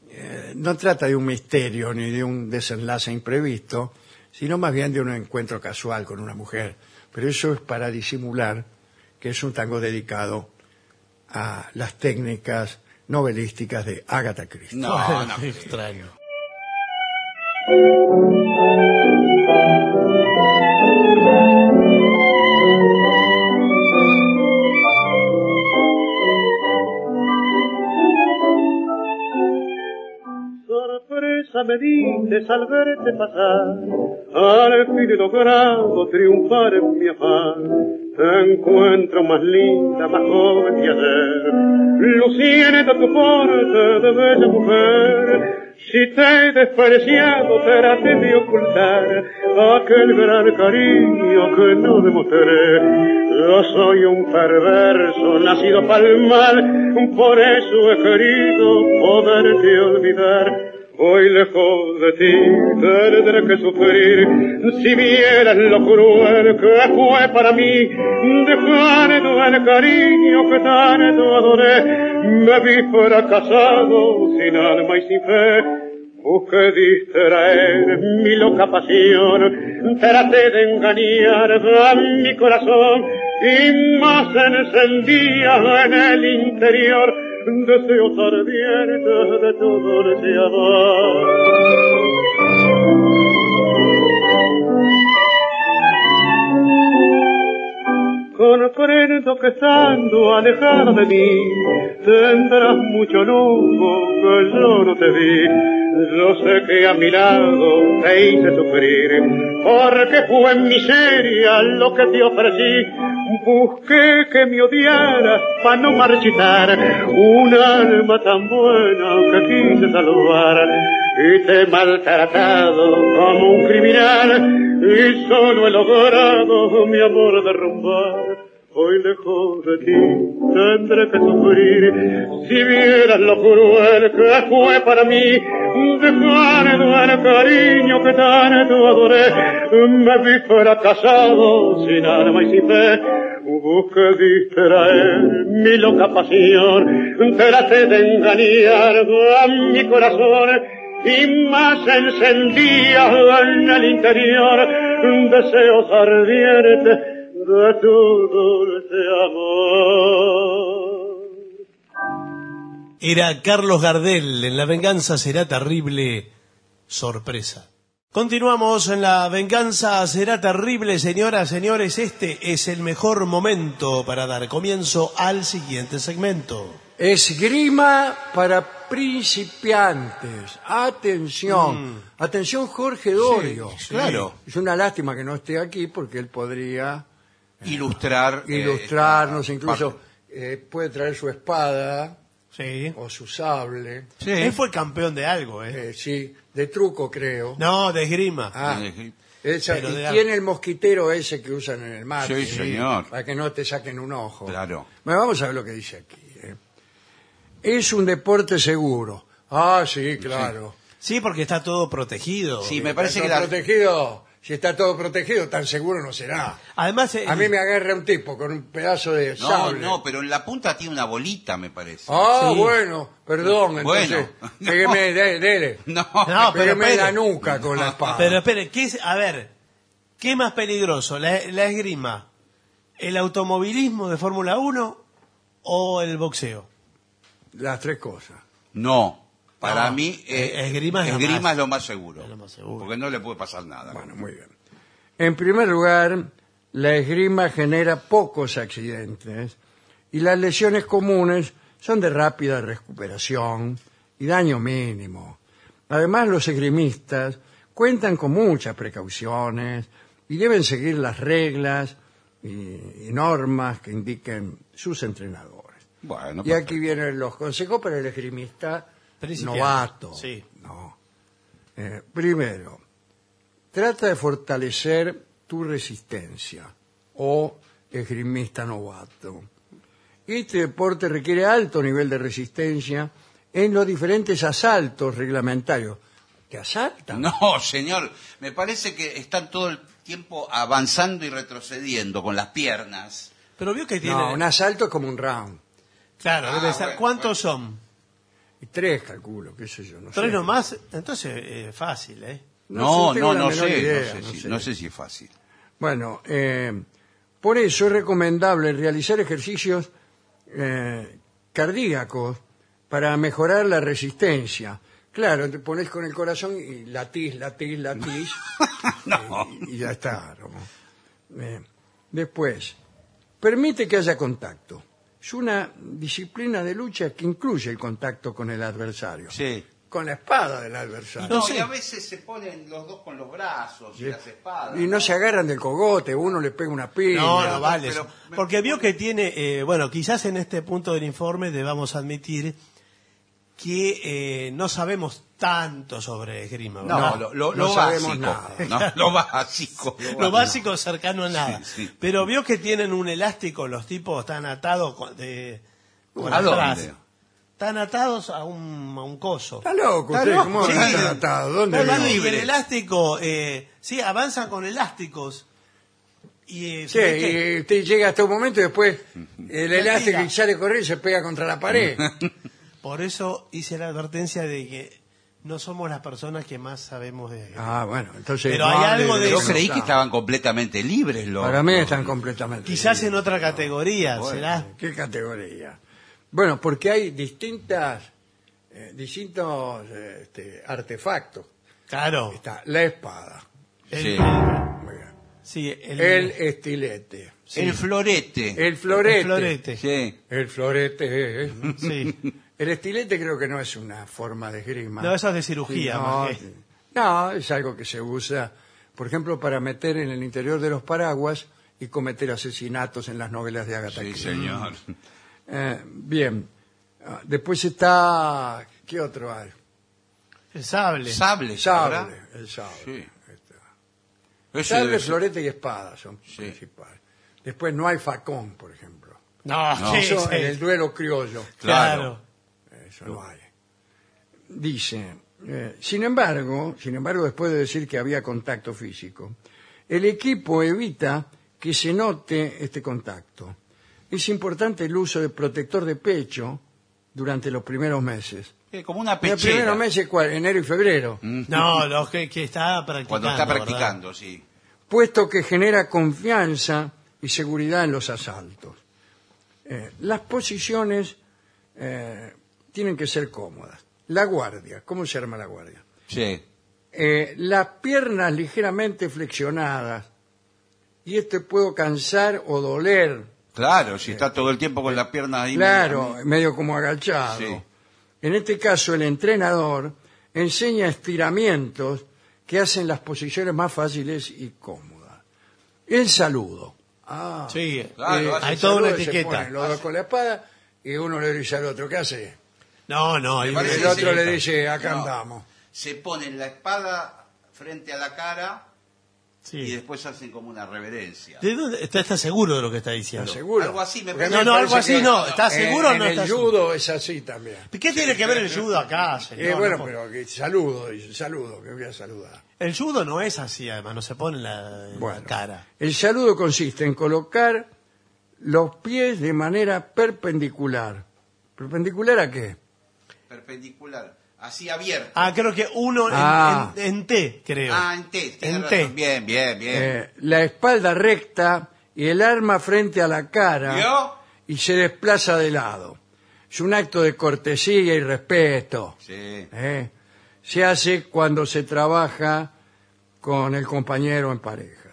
eh, no trata de un misterio ni de un desenlace imprevisto, sino más bien de un encuentro casual con una mujer. Pero eso es para disimular que es un tango dedicado a las técnicas novelísticas de Agatha Christie. No, no. Qué (laughs) extraño. Sorpresa me dices al verte pasar, al fin logrado triunfar en mi afán. Te encuentro más linda, más joven que ayer, luciendo tu porte de bella mujer. Si te he despreciado, traté de ocultar aquel gran cariño que no demostré. Yo soy un perverso, nacido para el mal, por eso he querido poderte olvidar. Hoy lejos de ti tendré que sufrir. Si vieras lo cruel que fue para mí dejando el cariño que tanto adoré. Me vi fracasado sin alma y sin fe. Busqué distraer mi loca pasión, traté de engañar a mi corazón y más encendía en el interior deseos ardientes de tu dulce Comprendo que estando alejada de mí tendrás mucho lujo que yo no te vi. Yo sé que a mi lado te hice sufrir, porque fue en miseria lo que te ofrecí. Busqué que me odiaras para no marchitar un alma tan buena que quise salvar y te he maltratado como un criminal y solo he logrado mi amor derrumbar. Hoy lejos de ti tendré que sufrir. Si vieras lo cruel que fue para mí dejar el cariño que tanto adoré. Me vi fracasado sin alma y sin fe. Busqué distraer mi loca pasión. Traté de engañar a mi corazón y más encendía en el interior deseos ardientes de tu dulce amor. Era Carlos Gardel en La venganza será terrible. Sorpresa. Continuamos en La venganza será terrible, señoras, señores. Este es el mejor momento para dar comienzo al siguiente segmento. Esgrima para principiantes. Atención. Atención Jorge Dorio. claro. Es una lástima que no esté aquí porque él podría Ilustrar. eh, ilustrarnos, esta incluso parte. eh, puede traer su espada Sí. o su sable. Sí. Él fue campeón de algo, ¿eh? Eh, sí, de truco creo. No, de esgrima. Ah, esa- Pero y tiene el mosquitero ese que usan en el mar. Sí, señor. Para que no te saquen un ojo. Claro. Bueno, vamos a ver lo que dice aquí. Es un deporte seguro. Ah, sí, claro. Sí, porque está todo protegido. Sí, me Está parece que la- protegido. Si está todo protegido, tan seguro no será. Además, eh, A mí me agarra un tipo con un pedazo de No, sable. no, pero en la punta tiene una bolita, me parece. Ah, Sí. bueno, perdón, entonces, (laughs) Bueno. pégueme, de- dele. No, No, pero Pégueme en la espere. nuca con la espada. Pero espere, ¿qué es, a ver, ¿qué es más peligroso? ¿La, la esgrima? ¿El automovilismo de Fórmula 1 o el boxeo? Las tres cosas. no. Para No, mí, eh, esgrima es lo más- es lo más seguro. es lo más seguro. Porque no le puede pasar nada. Bueno, muy bien. En primer lugar, la esgrima genera pocos accidentes y las lesiones comunes son de rápida recuperación y daño mínimo. Además, los esgrimistas cuentan con muchas precauciones y deben seguir las reglas y, y normas que indiquen sus entrenadores. Bueno, Y aquí vienen los consejos para el esgrimista Principiante, novato. sí. No. Eh, primero, trata de fortalecer tu resistencia o esgrimista novato. Este deporte requiere alto nivel de resistencia en los diferentes asaltos reglamentarios. ¿Te asaltan? No, señor, me parece que están todo el tiempo avanzando y retrocediendo con las piernas. Pero vio que tiene... No, un asalto es como un round. Claro, Ah, debe ser. bueno, ¿Cuántos son? Y tres, calculo, qué sé yo. No ¿Tres sé. nomás? Entonces, eh, fácil, ¿eh? No No, sé, no, tengo no, la sé, menor idea, no, sé no si, sé. no sé si es fácil. Bueno, eh, por eso es recomendable realizar ejercicios eh, cardíacos para mejorar la resistencia. Claro, te pones con el corazón y latís, latís, latís (laughs) No. y, y ya está. ¿no? Eh, después, permite que haya contacto. Es una disciplina de lucha que incluye el contacto con el adversario. Sí. Con la espada del adversario. No, sé. y a veces se ponen los dos con los brazos y las espadas. Y no se agarran del cogote, uno le pega una piña. No, no vale. pero-. Porque vio que tiene, eh, bueno, quizás en este punto del informe debamos admitir que eh, no sabemos tanto sobre esgrima. No, lo, lo- No lo sabemos básico. nada. ¿no? Lo (laughs) básico. Lo básico cercano a nada. Sí, sí. Pero vio que tienen un elástico, los tipos están atados con, de, con ¿A atrás. dónde? Están atados a un, a un coso. Está loco Está usted, loco, ¿cómo sí. estar atados? ¿Dónde y el elástico, eh, sí, avanzan con elásticos. Y, eh, Sí, y usted llega hasta un momento y después (laughs) el elástico y sale correr y se pega contra la pared. (laughs) por eso hice la advertencia de que no somos las personas que más sabemos de ah, bueno, entonces... Pero no hay algo de Yo eso. creí que estaban completamente libres los. Para mí están completamente... Quizás en otra categoría, ¿será? ¿Qué categoría? Bueno, porque hay distintas, eh, distintos este, artefactos. Claro. Está la espada, El, Sí. muy bien. sí, el, el estilete, El florete. el florete. el florete. Sí. El florete. Sí. El estilete creo que no es una forma de esgrima. No, eso es de cirugía. no, más que- no, es algo que se usa, por ejemplo, para meter en el interior de los paraguas y cometer asesinatos en las novelas de Agatha Sí, Christie. señor. Eh, bien. Ah, Después está... ¿Qué otro hay? El sable. Sable. Sable. El sable. Sí. Ese Sable, debe ser- florete y espada son Sí. principales. Después no hay facón, por ejemplo. No, No. sí, Eso sí. en el duelo criollo. Claro. Eso no hay. Dice, eh, sin embargo, sin embargo, después de decir que había contacto físico, el equipo evita que se note este contacto. Es importante el uso de protector de pecho durante los primeros meses. Eh, Como una Los pechera. primeros meses, ¿cuál? enero y febrero, No, los que, que está practicando. Cuando está ¿verdad? practicando, sí. puesto que genera confianza y seguridad en los asaltos. Eh, las posiciones eh, tienen que ser cómodas. La guardia, ¿cómo se arma la guardia? Sí. Eh, las piernas ligeramente flexionadas, y esto puedo cansar o doler, Claro, si está todo el tiempo con la pierna ahí. claro, medio como agachado. Sí. En este caso, el entrenador enseña estiramientos que hacen las posiciones más fáciles y cómodas. El saludo. Ah, Sí, Claro, Eh, hay toda una etiqueta. pone los dos con la espada y uno le dice al otro, ¿qué hace? No, no, hay parece el que otro sí. le dice, acá No. andamos. Se ponen la espada frente a la cara Sí. y después hacen como una reverencia. ¿De dónde está, está seguro de lo que está diciendo? ¿Estás seguro? Algo así, me Porque a mí parece. No, no, algo así que no. ¿Estás en- seguro o en no el estás judo es así también. ¿Qué tiene que ver el judo acá, señor? Eh, bueno, No, pero que saludo, dice, saludo, que voy a saludar. El judo no es así, además, no se pone en la, en la cara. el saludo consiste en colocar los pies de manera perpendicular. ¿Perpendicular a qué? Perpendicular. Así abierto. Ah, creo que uno en- Ah. en, en T, creo. Ah, en T. tiene En razón. T. Bien, bien, bien. Eh, la espalda recta y el arma frente a la cara ¿Vio? y se desplaza de lado. Es un acto de cortesía y respeto. Sí. ¿eh? Se hace cuando se trabaja con el compañero en pareja.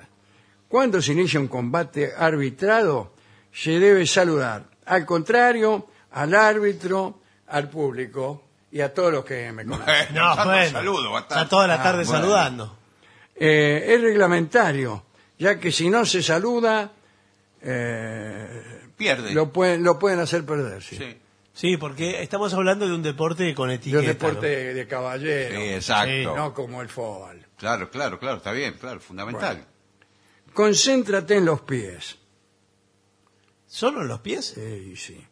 Cuando se inicia un combate arbitrado, se debe saludar. Al contrario, al árbitro, al público y a todos los que me conocen. Bueno, no, tanto bueno. saludo, bastante. Está toda la tarde Ah, bueno. saludando. Eh, es reglamentario, ya que si no se saluda, eh, Pierde. lo, pueden, lo pueden hacer perder. Sí. Sí. Sí, porque estamos hablando de un deporte con De etiqueta. un deporte ¿no? de, caballero, Sí, exacto. Sí, no como el fútbol. Claro, claro, claro, está bien, claro, fundamental. Concéntrate en los pies. ¿Solo en los pies? Sí, sí.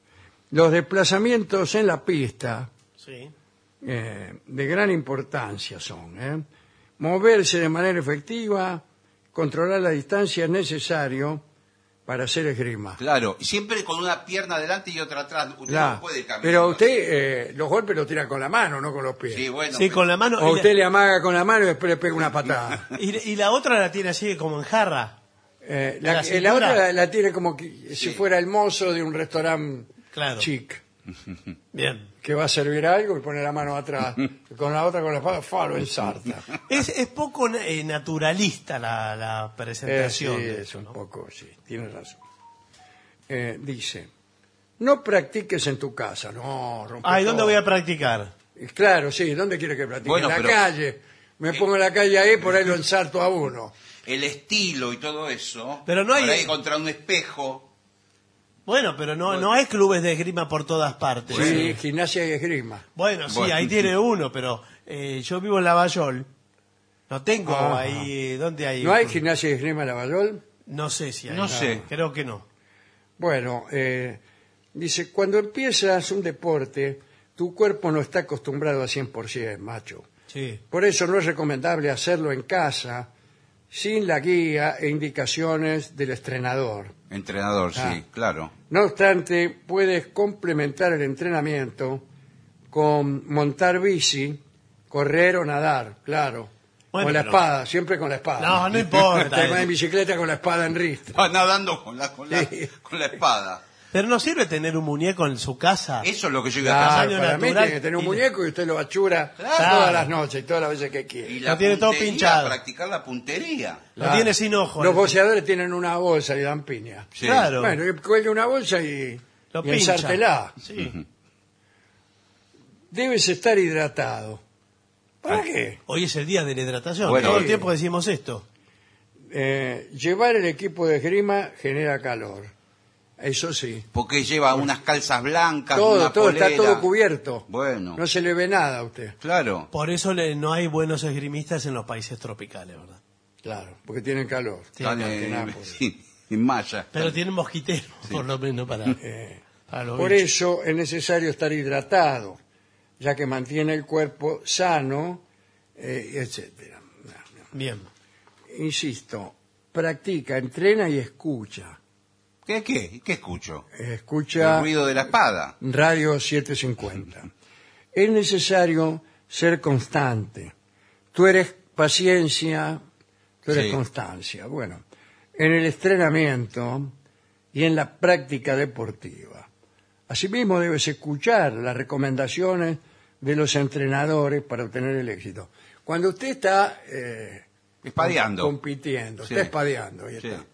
Los desplazamientos en la pista Sí. eh, de gran importancia son. ¿eh? Moverse de manera efectiva, controlar la distancia es necesario para hacer esgrima. Claro, y siempre con una pierna adelante y otra atrás. Usted Claro. no puede caminar. Pero usted eh, los golpes los tira con la mano, no con los pies. Sí, bueno. Sí, con la mano. O y, usted la, le amaga con la mano y después le pega una patada. (laughs) y- y la otra la tiene así como en jarra. Eh, ¿La la, cintura? la otra la, la tiene como que si Sí. fuera el mozo de un restaurante Claro. chic, (laughs) Bien. que va a servir algo y pone la mano atrás. (laughs) Con la otra, con la espada, fa, lo ensarta. Es, es poco eh, naturalista la, la Eh, sí, presentación. de es eso, un ¿no? poco, sí, tiene razón. Eh, dice, no practiques en tu casa, no, rompe Ah, ¿y dónde todo. voy a practicar? Claro, sí, ¿dónde quiere que practique? Bueno, en la pero- calle. Me pongo en la calle ahí, por ahí lo ensarto a uno. El estilo y todo eso. Pero no hay- Por ahí contra un espejo. Bueno, pero no, no hay clubes de esgrima por todas partes. Sí, gimnasia y esgrima. Bueno, sí, Bueno. ahí tiene uno, pero eh, yo vivo en Lavallol. No tengo Ajá. ahí. ¿Dónde hay? ¿No hay gimnasia y esgrima en Lavallol? No sé si hay. No sé. Creo que no. Bueno, eh, dice, cuando empiezas un deporte, tu cuerpo no está acostumbrado a 100%, macho. Sí. Por eso no es recomendable hacerlo en casa sin la guía e indicaciones del entrenador. Entrenador, Ah. sí, claro. No obstante, puedes complementar el entrenamiento con montar bici, correr o nadar, claro. Bueno, con la pero- espada, siempre con la espada. No, no importa. (laughs) Te vas en bicicleta con la espada en ristra. Va nadando con la, con la, Sí. con la espada. Pero no sirve tener un muñeco en su casa. Eso es lo que yo iba a Claro, pensar. Para mí natural tiene que tener un y muñeco y usted lo achura Claro. todas las noches y todas las veces que quiere. Y Lo tiene todo puntería, pinchado. Practicar la puntería. Lo tiene sin ojo. Los boxeadores tienen una bolsa y dan piña. Sí. Claro. Bueno, y cuelgue una bolsa y, Lo y pincha. ensártela. Sí. Debes estar hidratado. ¿Para Ah. qué? Hoy es el día de la hidratación. Bueno, Todo el sí. tiempo decimos esto. Eh, llevar el equipo de esgrima genera calor. Eso sí. Porque lleva unas calzas blancas, Todo, una todo está todo cubierto. Bueno, No se le ve nada a usted. claro. Por eso le- no hay buenos esgrimistas en los países tropicales, ¿verdad? Claro, porque tienen calor. Están Más que en, nada (laughs) por eso. sí, en malla. Pero tienen mosquiteros, por lo menos, para, (laughs) Eh, para los por bichos. eso es necesario estar hidratado, ya que mantiene el cuerpo sano, eh, etcétera. Bien. Insisto, practica, entrena y escucha. ¿Qué, qué? ¿Qué escucho? Escucha El ruido de la espada. Radio 750. Es necesario ser constante. Tú eres paciencia, tú eres Sí. constancia. Bueno, en el entrenamiento y en la práctica deportiva. Asimismo, debes escuchar las recomendaciones de los entrenadores para obtener el éxito. Cuando usted está eh, Espadeando. compitiendo, Sí. está espadeando, ahí Sí. está.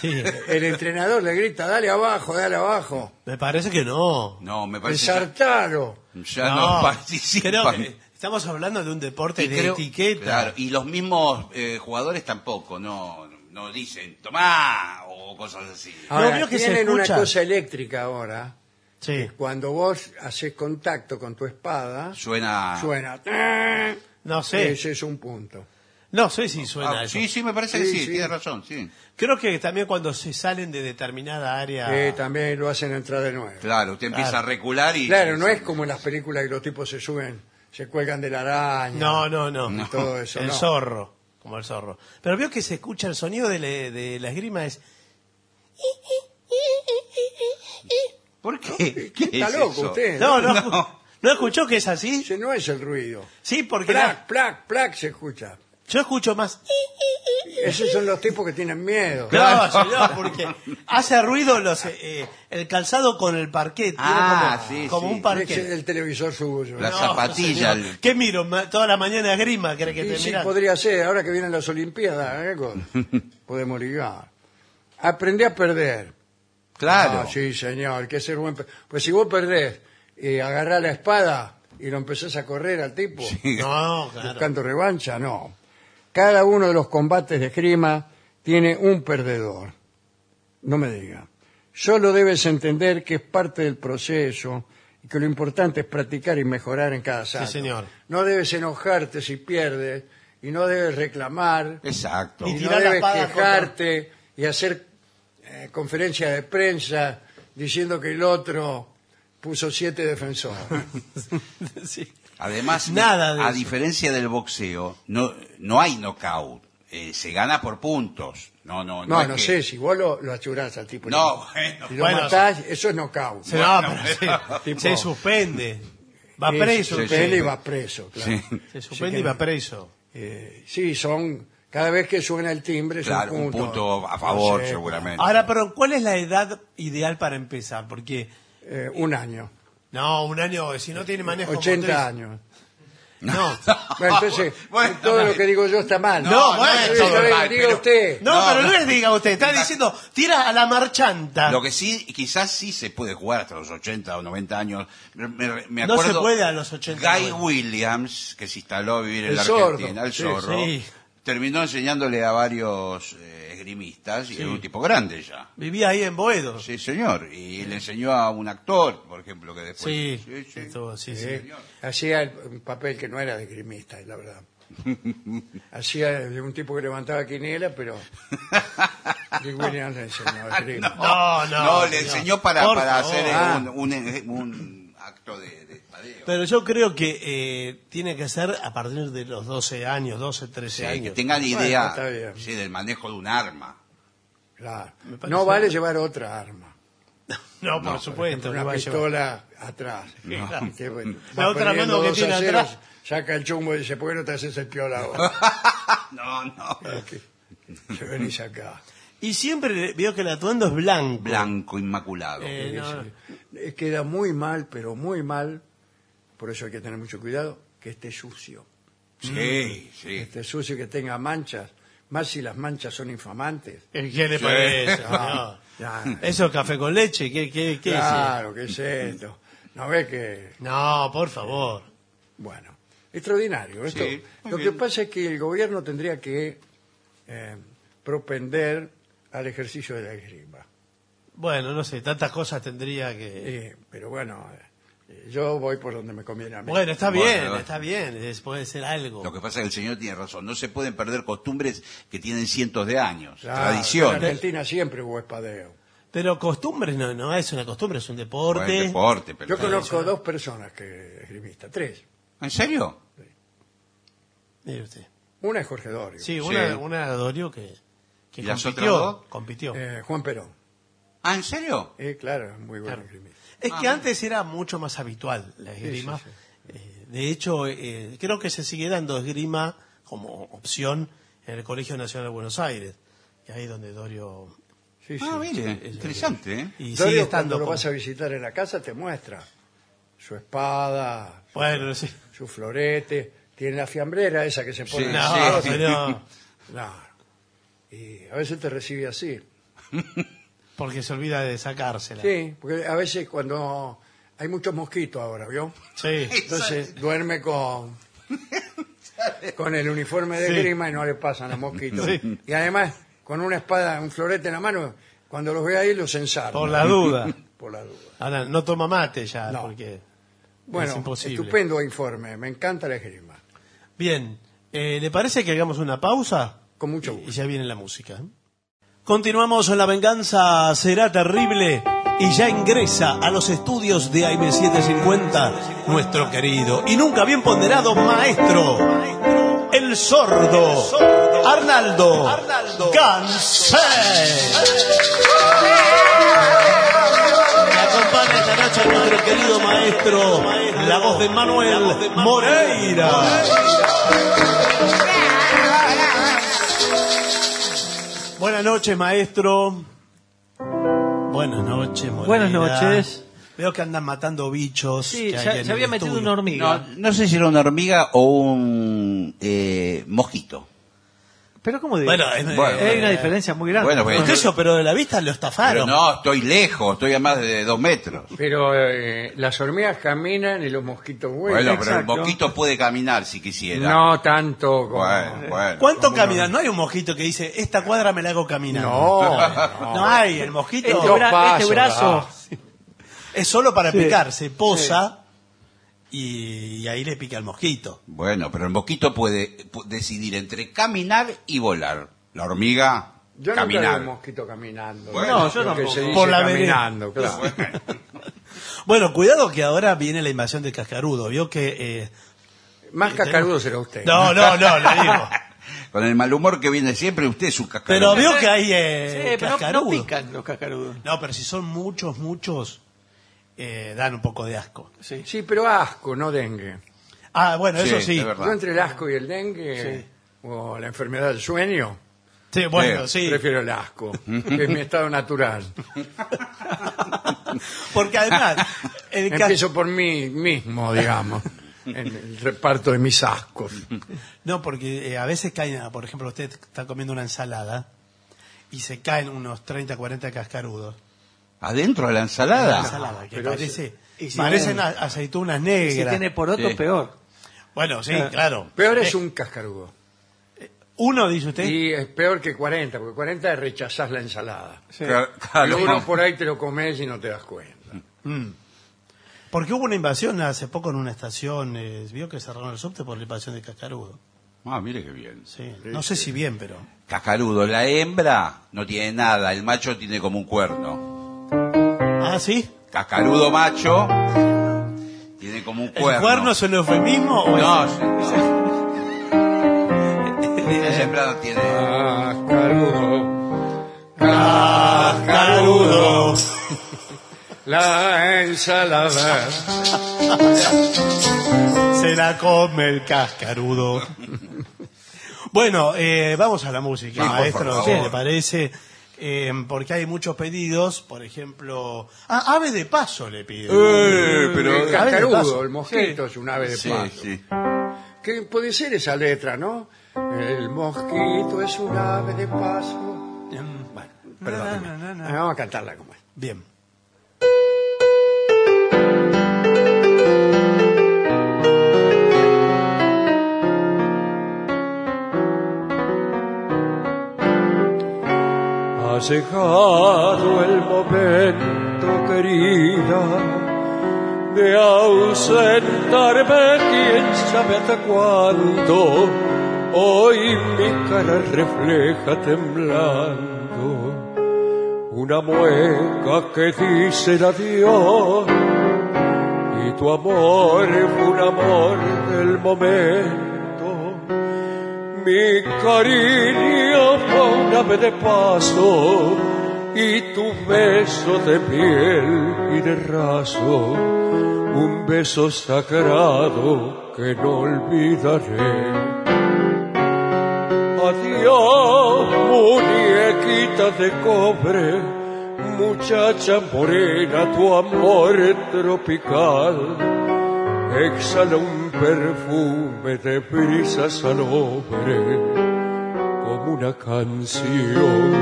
Sí. el entrenador le grita, dale abajo, dale abajo, Me parece que no. No, me parece que ensartalo. ya no, participan. creo que estamos hablando de un deporte Y de creo- etiqueta. Claro, y los mismos eh, jugadores tampoco, no, no dicen tomá o cosas así. Ahora, que se tienen una cosa eléctrica ahora. Sí. Cuando vos haces contacto con tu espada, Suena. suena. No sé. Ese es un punto. No sé si suena Ah, eso. sí, sí, me parece que Sí, sí, sí. tiene razón, sí. Creo que también cuando se salen de determinada área. Eh, también lo hacen entrar de nuevo. Claro, usted empieza Claro. a recular y... Claro, no es como en las películas que los tipos se suben, se cuelgan de la araña. No, no, no. y todo eso. el no. zorro. Como el zorro. Pero veo que se escucha el sonido de, la- de la esgrima es. ¿Por qué? ¿Qué Está es loco eso? usted. No, no, No. ¿No escuchó que es así? Ese no es el ruido. Sí, porque Plac, la- plac, plac se escucha. Yo escucho más. Esos son los tipos que tienen miedo. No, señor, porque hace ruido los, eh, el calzado con el parquet. tiene Ah, como, sí, como sí. un parquet. Ese es el televisor suyo. La No, zapatilla. señor. el- ¿Qué miro? Ma- Toda la mañana esgrima, ¿cree que Sí, te sí, mira? podría ser. Ahora que vienen las Olimpiadas, ¿eh? Con- (laughs) podemos ligar. Aprende a perder. Claro. Ah, sí, señor, que ser buen. pe- Pues si vos perdés y agarrás la espada y lo empezás a correr al tipo, No, claro. buscando revancha, no. Cada uno de los combates de esgrima tiene un perdedor. No me diga. Solo debes entender que es parte del proceso y que lo importante es practicar y mejorar en cada salto. señor. No debes enojarte si pierdes y no debes reclamar Exacto. Y y no tirar la debes espada quejarte y hacer eh, conferencia de prensa diciendo que el otro puso siete defensores. (laughs) Sí. Además, Nada de a eso. diferencia del boxeo, no, no hay knockout. Eh, se gana por puntos. No, no, no. No, es no que- sé, si vos lo, lo achurás al tipo. No, (laughs) bueno. Si lo Bueno, matás, eso es knockout. Se, no, Bueno, pero se, (laughs) tipo- se suspende. Va preso. Se suspende sí. y va preso, claro. Sí. Se suspende que- y va preso. Eh, sí, son. Cada vez que suena el timbre, es Claro, un un punto. punto a favor, No sé, seguramente. Ahora, pero ¿cuál es la edad ideal para empezar? Porque, eh, un año. No, un año, si no tiene manejo 80 motriz- años. No, Bueno, entonces, (laughs) Bueno, todo no, lo que digo yo está mal. No, bueno, Eh, todo diga- mal, diga pero- usted. no, No, pero no no. les diga usted, está diciendo, tira a la marchanta. Lo que sí, quizás sí se puede jugar hasta los 80 o 90 años. Me, me No acuerdo se puede a los 80 Guy bueno. Williams, que se instaló a vivir en El la sordo, Argentina, el sí, zorro, sí. terminó enseñándole a varios eh, y era un tipo grande ya. Vivía ahí en Boedo. Sí, señor. Y le enseñó a un actor, por ejemplo, que después... Sí, sí, sí. estuvo- sí, sí. Hacía el- un papel que no era de grimista, la verdad. (laughs) Hacía de un tipo que levantaba quiniela, pero (laughs) Dick Williams le enseñó a. No, no. No, le enseñó para, para hacer eh, Ah. un, un- un acto de. Pero yo creo que eh, tiene que ser a partir de los 12 años, 12, 13 Sí, que años. tengan Bueno, idea bien. sí, del manejo de un arma. Claro. No vale llevar otra arma. (laughs) No, por No, supuesto. una no a pistola atrás. (laughs) Claro. Que, bueno, La otra mano que 2 a tiene 0, atrás. Saca el chumbo y dice, ¿por qué no te haces el piola ahora? (laughs) No, no. Se venís acá. Y siempre veo que el atuendo es blanco. Blanco, inmaculado. Eh, no, Eh, Queda muy mal, pero muy mal. Por eso hay que tener mucho cuidado, que esté sucio. sí, Que sí. esté sucio y que tenga manchas. Más si las manchas son infamantes. ¿Qué le parece? Ah, ya. Eso es café con leche. ¿Qué, qué, qué Claro, ¿qué es esto? ¿No ves que...? No, por favor. Bueno, extraordinario. Esto, Sí, lo que pasa es que el gobierno tendría que eh, propender al ejercicio de la esgrima. Bueno, no sé, tantas cosas tendría que... Eh, pero bueno, eh, yo voy por donde me conviene a mí. Bueno, está Bueno, bien, bueno. está bien. es- puede ser algo. Lo que pasa es que el señor tiene razón. No se pueden perder costumbres que tienen cientos de años. Claro, En Tradiciones. Argentina siempre hubo espadeo. Pero costumbres no, no es una costumbre, es un deporte. Deporte, pero... Yo conozco dos personas que esgrimistas, tres. ¿En serio? Mire usted. Una es Jorge Dorio, Sí, Sí. una, una Dorio que, que ¿Y las compitió. otras dos? compitió. eh, Juan Perón. ¿Ah, en serio? Eh, claro, es muy buen Claro. esgrimista. Es Ah, que antes era mucho más habitual la esgrima. sí, Eh, de hecho, eh, creo que se sigue dando esgrima como opción en el Colegio Nacional de Buenos Aires, que ahí donde Dorio... Sí, sí. Ah, mire, interesante, ¿eh? Y Dorio, sigue estando... cuando lo vas a visitar en la casa, te muestra su espada, Bueno, sí. su florete, tiene la fiambrera esa que se pone Sí, en No, el sí. señor, (laughs) Claro. Y a veces te recibe así. (laughs) porque se olvida de sacársela. Sí, porque a veces cuando hay muchos mosquitos ahora, ¿vio? Sí. Entonces duerme con con el uniforme de Sí. grima y no le pasan los mosquitos. Sí. Y además, con una espada, un florete en la mano, cuando los ve ahí los ensarta. Por la duda. (laughs) Por la duda. Ahora, no toma mate ya, No. porque... Bueno, Es imposible. estupendo informe. Me encanta la esgrima. Bien, eh, ¿le parece que hagamos una pausa? Con mucho Y gusto. ya viene la música. Continuamos en La Venganza Será Terrible y ya ingresa a los estudios de AM750 nuestro querido y nunca bien ponderado maestro, el sordo, Arnaldo, Gansé. Acompaña esta noche nuestro querido maestro, la voz de Manuel Moreira. Buenas noches, maestro. Buenas noches, Moreira. Buenas noches. Veo que andan matando bichos. Sí, que se, se había metido una hormiga. No, no sé si era una hormiga o un eh, mosquito. Pero ¿cómo de Bueno, es- Bueno, hay una eh, diferencia muy grande. bueno, pues- ¿Por qué eso? Pero de la vista lo Pero estafaron. no, estoy lejos, estoy a más de dos metros. Pero eh, las hormigas caminan y los mosquitos vuelan. Bueno, pero el mosquito puede caminar si quisiera. No tanto como... Bueno, bueno. ¿Cuánto caminan? No hay un mosquito que dice, esta cuadra me la hago caminando. (laughs) No, No hay, el mosquito este, bra- este brazo. ah. es solo para Sí. picar, se posa y, y ahí le pica el mosquito. Bueno, pero el mosquito puede pu- decidir entre caminar y volar. La hormiga, Yo nunca vi caminar. un mosquito caminando. Bueno, No, yo Lo que tampoco. se dice Por la vereda. caminando, claro. Bueno, (laughs) cuidado que ahora viene la invasión de cascarudo. Vio que... eh, Más cascarudo será usted. No, no, no, le digo. (laughs) Con el mal humor que viene siempre, usted es Pero cascarudo. vio que hay Sí, eh, pero no- no, pican los cascarudos. No, pero si son muchos, muchos, eh, dan un poco de asco. Sí. Sí, pero asco, no dengue. Ah, bueno, Sí, eso sí. es verdad. Yo entre el asco y el dengue, o la enfermedad del sueño, Sí, bueno, Sí, sí. prefiero el asco, que es mi estado natural. (laughs) Porque además, el cas- Empiezo por mí mismo, digamos, en el reparto de mis ascos. No, porque eh, a veces caen, ah, por ejemplo, usted está comiendo una ensalada y se caen unos 30, 40 cascarudos. ¿Adentro de la La ensalada? ensalada, que pero parece, y si parecen tiene- a- aceitunas Si negras. tiene poroto, Sí. peor. Bueno, sí, claro. Peor Eh, es un cascarudo. Uno, dice usted. Y es peor que 40, porque 40 es rechazar la ensalada. Sí. Claro, claro. Pero uno por ahí te lo comes y no te das cuenta. Porque hubo una invasión hace poco en una estación. eh, vio que cerraron el subte por la invasión de Cascarudo. Ah, mire qué bien. Sí. No sé si bien, pero. Cascarudo, la hembra no tiene nada, el macho tiene como un cuerno. Ah, sí. Cascarudo macho tiene como un ¿El cuerno. cuerno es un eufemismo? o No, es- no (laughs) tiene. Cascarudo, Cascarudo. (laughs) la ensalada. (laughs) Se la come el cascarudo. bueno, eh, vamos a la música, Sí, maestro, si le parece. Eh, porque hay muchos pedidos, por ejemplo. Ah, ave de paso le pide. Eh, pero- el cascarudo, mosquito es un ave de Sí, paso. sí. ¿Qué puede ser esa letra, no? El mosquito es un ave de paso. Bueno, perdón. Vamos a cantarla como es. Bien. El momento, querida, de ausentarme, quién sabe hasta cuándo. Hoy mi cara refleja temblando una mueca que dice el adiós. Y tu amor fue un amor del momento. Mi cariño vez de paso y tu beso de piel y de raso, un beso sagrado que no olvidaré. Adiós, muñequita de cobre, muchacha morena, tu amor tropical. Exhala un perfume de brisa salobre una canción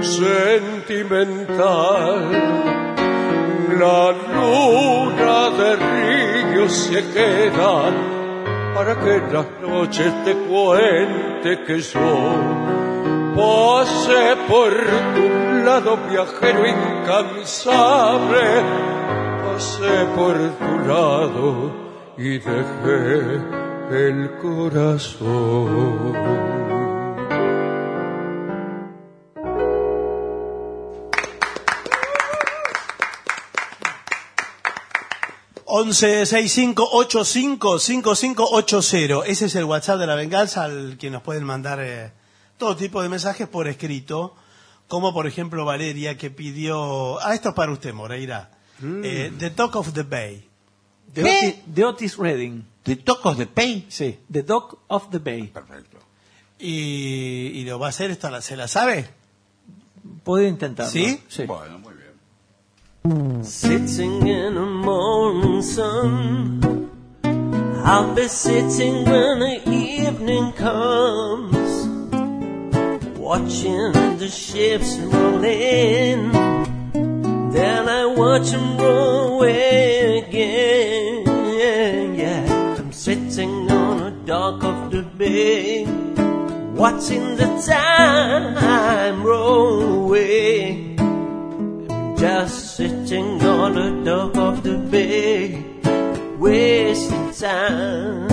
sentimental. La luna de río se queda para que las noches te cuente que yo pasé por tu lado viajero incansable pasé por tu lado y dejé el corazón. 1165855580. Ese es el WhatsApp de la venganza al que nos pueden mandar eh, todo tipo de mensajes por escrito, como por ejemplo Valeria que pidió, ah, esto es para usted, Moreira, Eh, The Talk of the Bay. De, ¿Qué? Otis, de Otis Redding. ¿De tocos de pay? Sí, The Dog of the Bay. Perfecto. Y, y lo va a hacer, esto la- ¿se la sabe? Puede intentarlo. ¿Sí? Sí. Bueno, muy bien. Sitting in the morning sun. I'll be sitting when the evening comes, watching the ships roll in. Then I watch them roll away again. Yeah, I'm sitting on the dock of the bay, watching the time roll away. Just sitting on the dock of the bay, wasting time.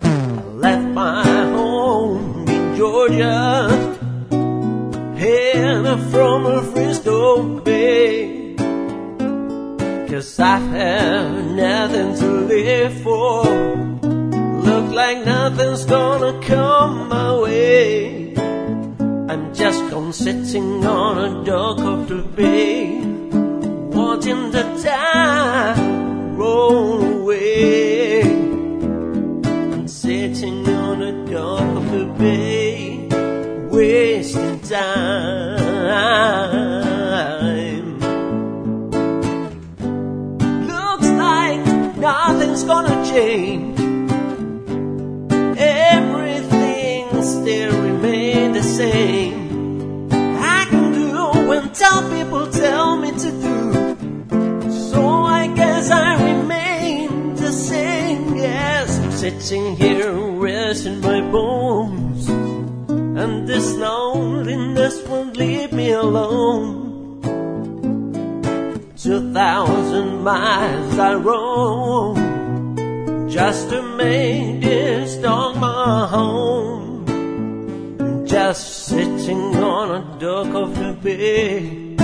I left my home in Georgia, headed from a Frisco Bay. Cause I have nothing to live for. Look like nothing's gonna come my way. I'm just gone sitting on a dock of the bay, watching the tide roll away. I'm sitting on a dock of the bay, wasting time. Looks like nothing's gonna change. Everything still I can do when tell people tell me to do. So I guess I remain the same. Yes, I'm sitting here resting my bones, and this loneliness won't leave me alone. Two thousand miles I roam just to make this dog my home. Just sitting on a dock of the bay,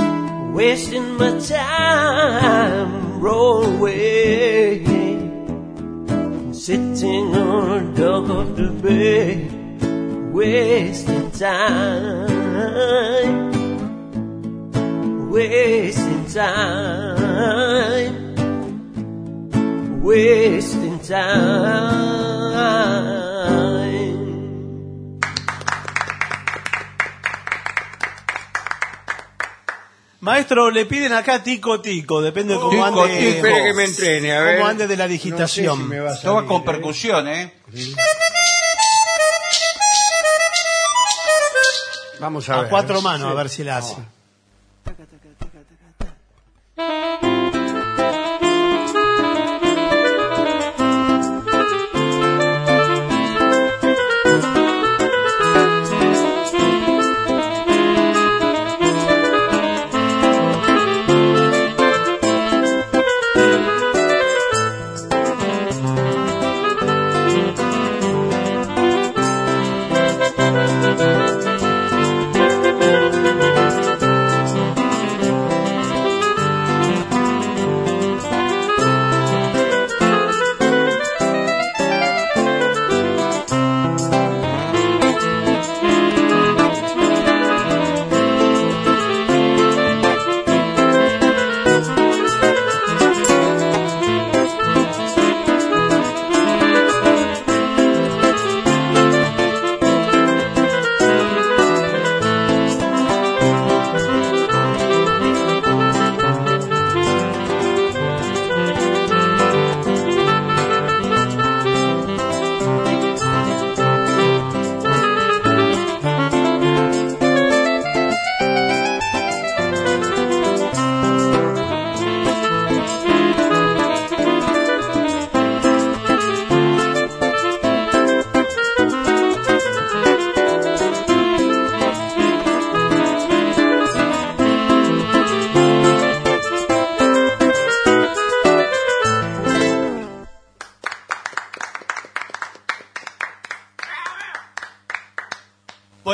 wasting my time, roll away. Sitting on a dock of the bay, wasting time, wasting time, wasting time. Maestro, le piden acá tico tico, depende de cómo Tico, ande. tico. Espere que me entrene, a ver. ¿Cómo ande de la No sé digitación? si me va a Toma salir, con ¿eh? percusión, ¿eh? Vamos a, A ver. cuatro manos, Sí. a ver si la hace.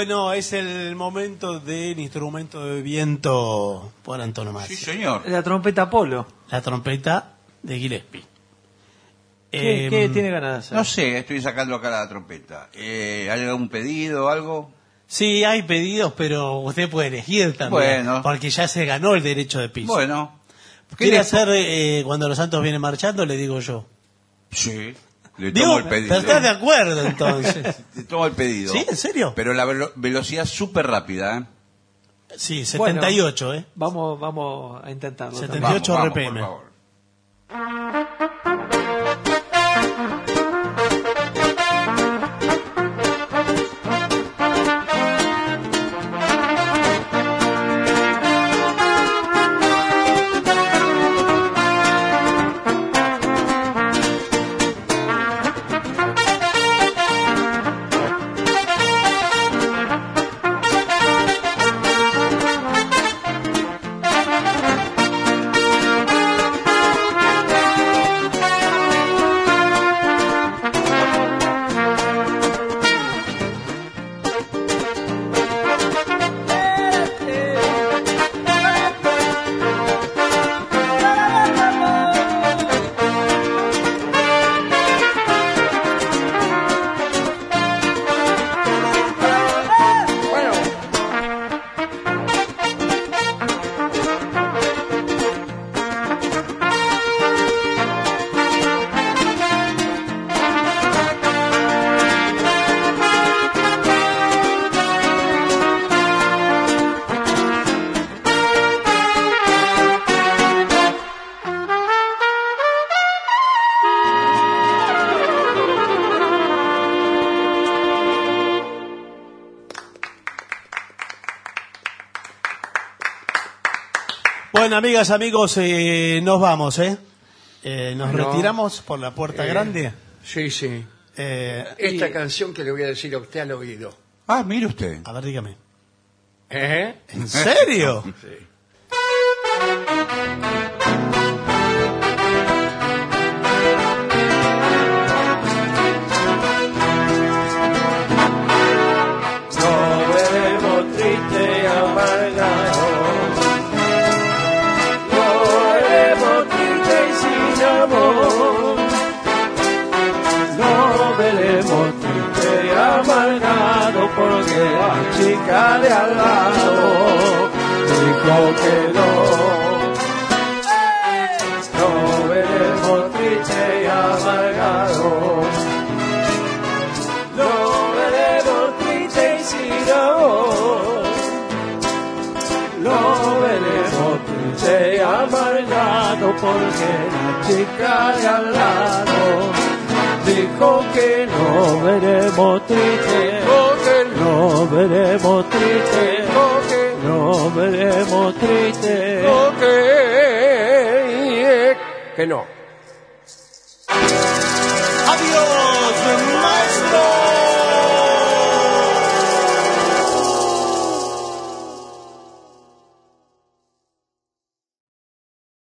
Bueno, es el momento del instrumento de viento por antonomasia. Sí, señor. La trompeta Polo. La trompeta de Gillespie. ¿Qué, qué tiene ganas de hacer? No sé, estoy sacando acá la trompeta. Eh, ¿Hay algún pedido o algo? Sí, hay pedidos, pero usted puede elegir también. Bueno. Porque ya se ganó el derecho de piso. Bueno. ¿qué ¿Quiere le- hacer eh, cuando los santos vienen marchando? Le digo yo. Sí, le Digo, tomo el pedido. pero estás de acuerdo entonces. (laughs) Le tomo el pedido. ¿Sí? ¿En serio? Pero la velo- velocidad súper rápida, ¿eh? Sí, Bueno, 78, ¿eh? Vamos, vamos a intentarlo. también. 78 Vamos, vamos, RPM. por favor. Bueno, amigas, amigos, eh, nos vamos, ¿eh? Eh, nos No. retiramos por la puerta Eh, grande. Sí, sí. Eh, esta y- canción que le voy a decir a usted al oído. Ah, mire usted. A ver, dígame. ¿Eh? ¿En serio? (laughs) Sí.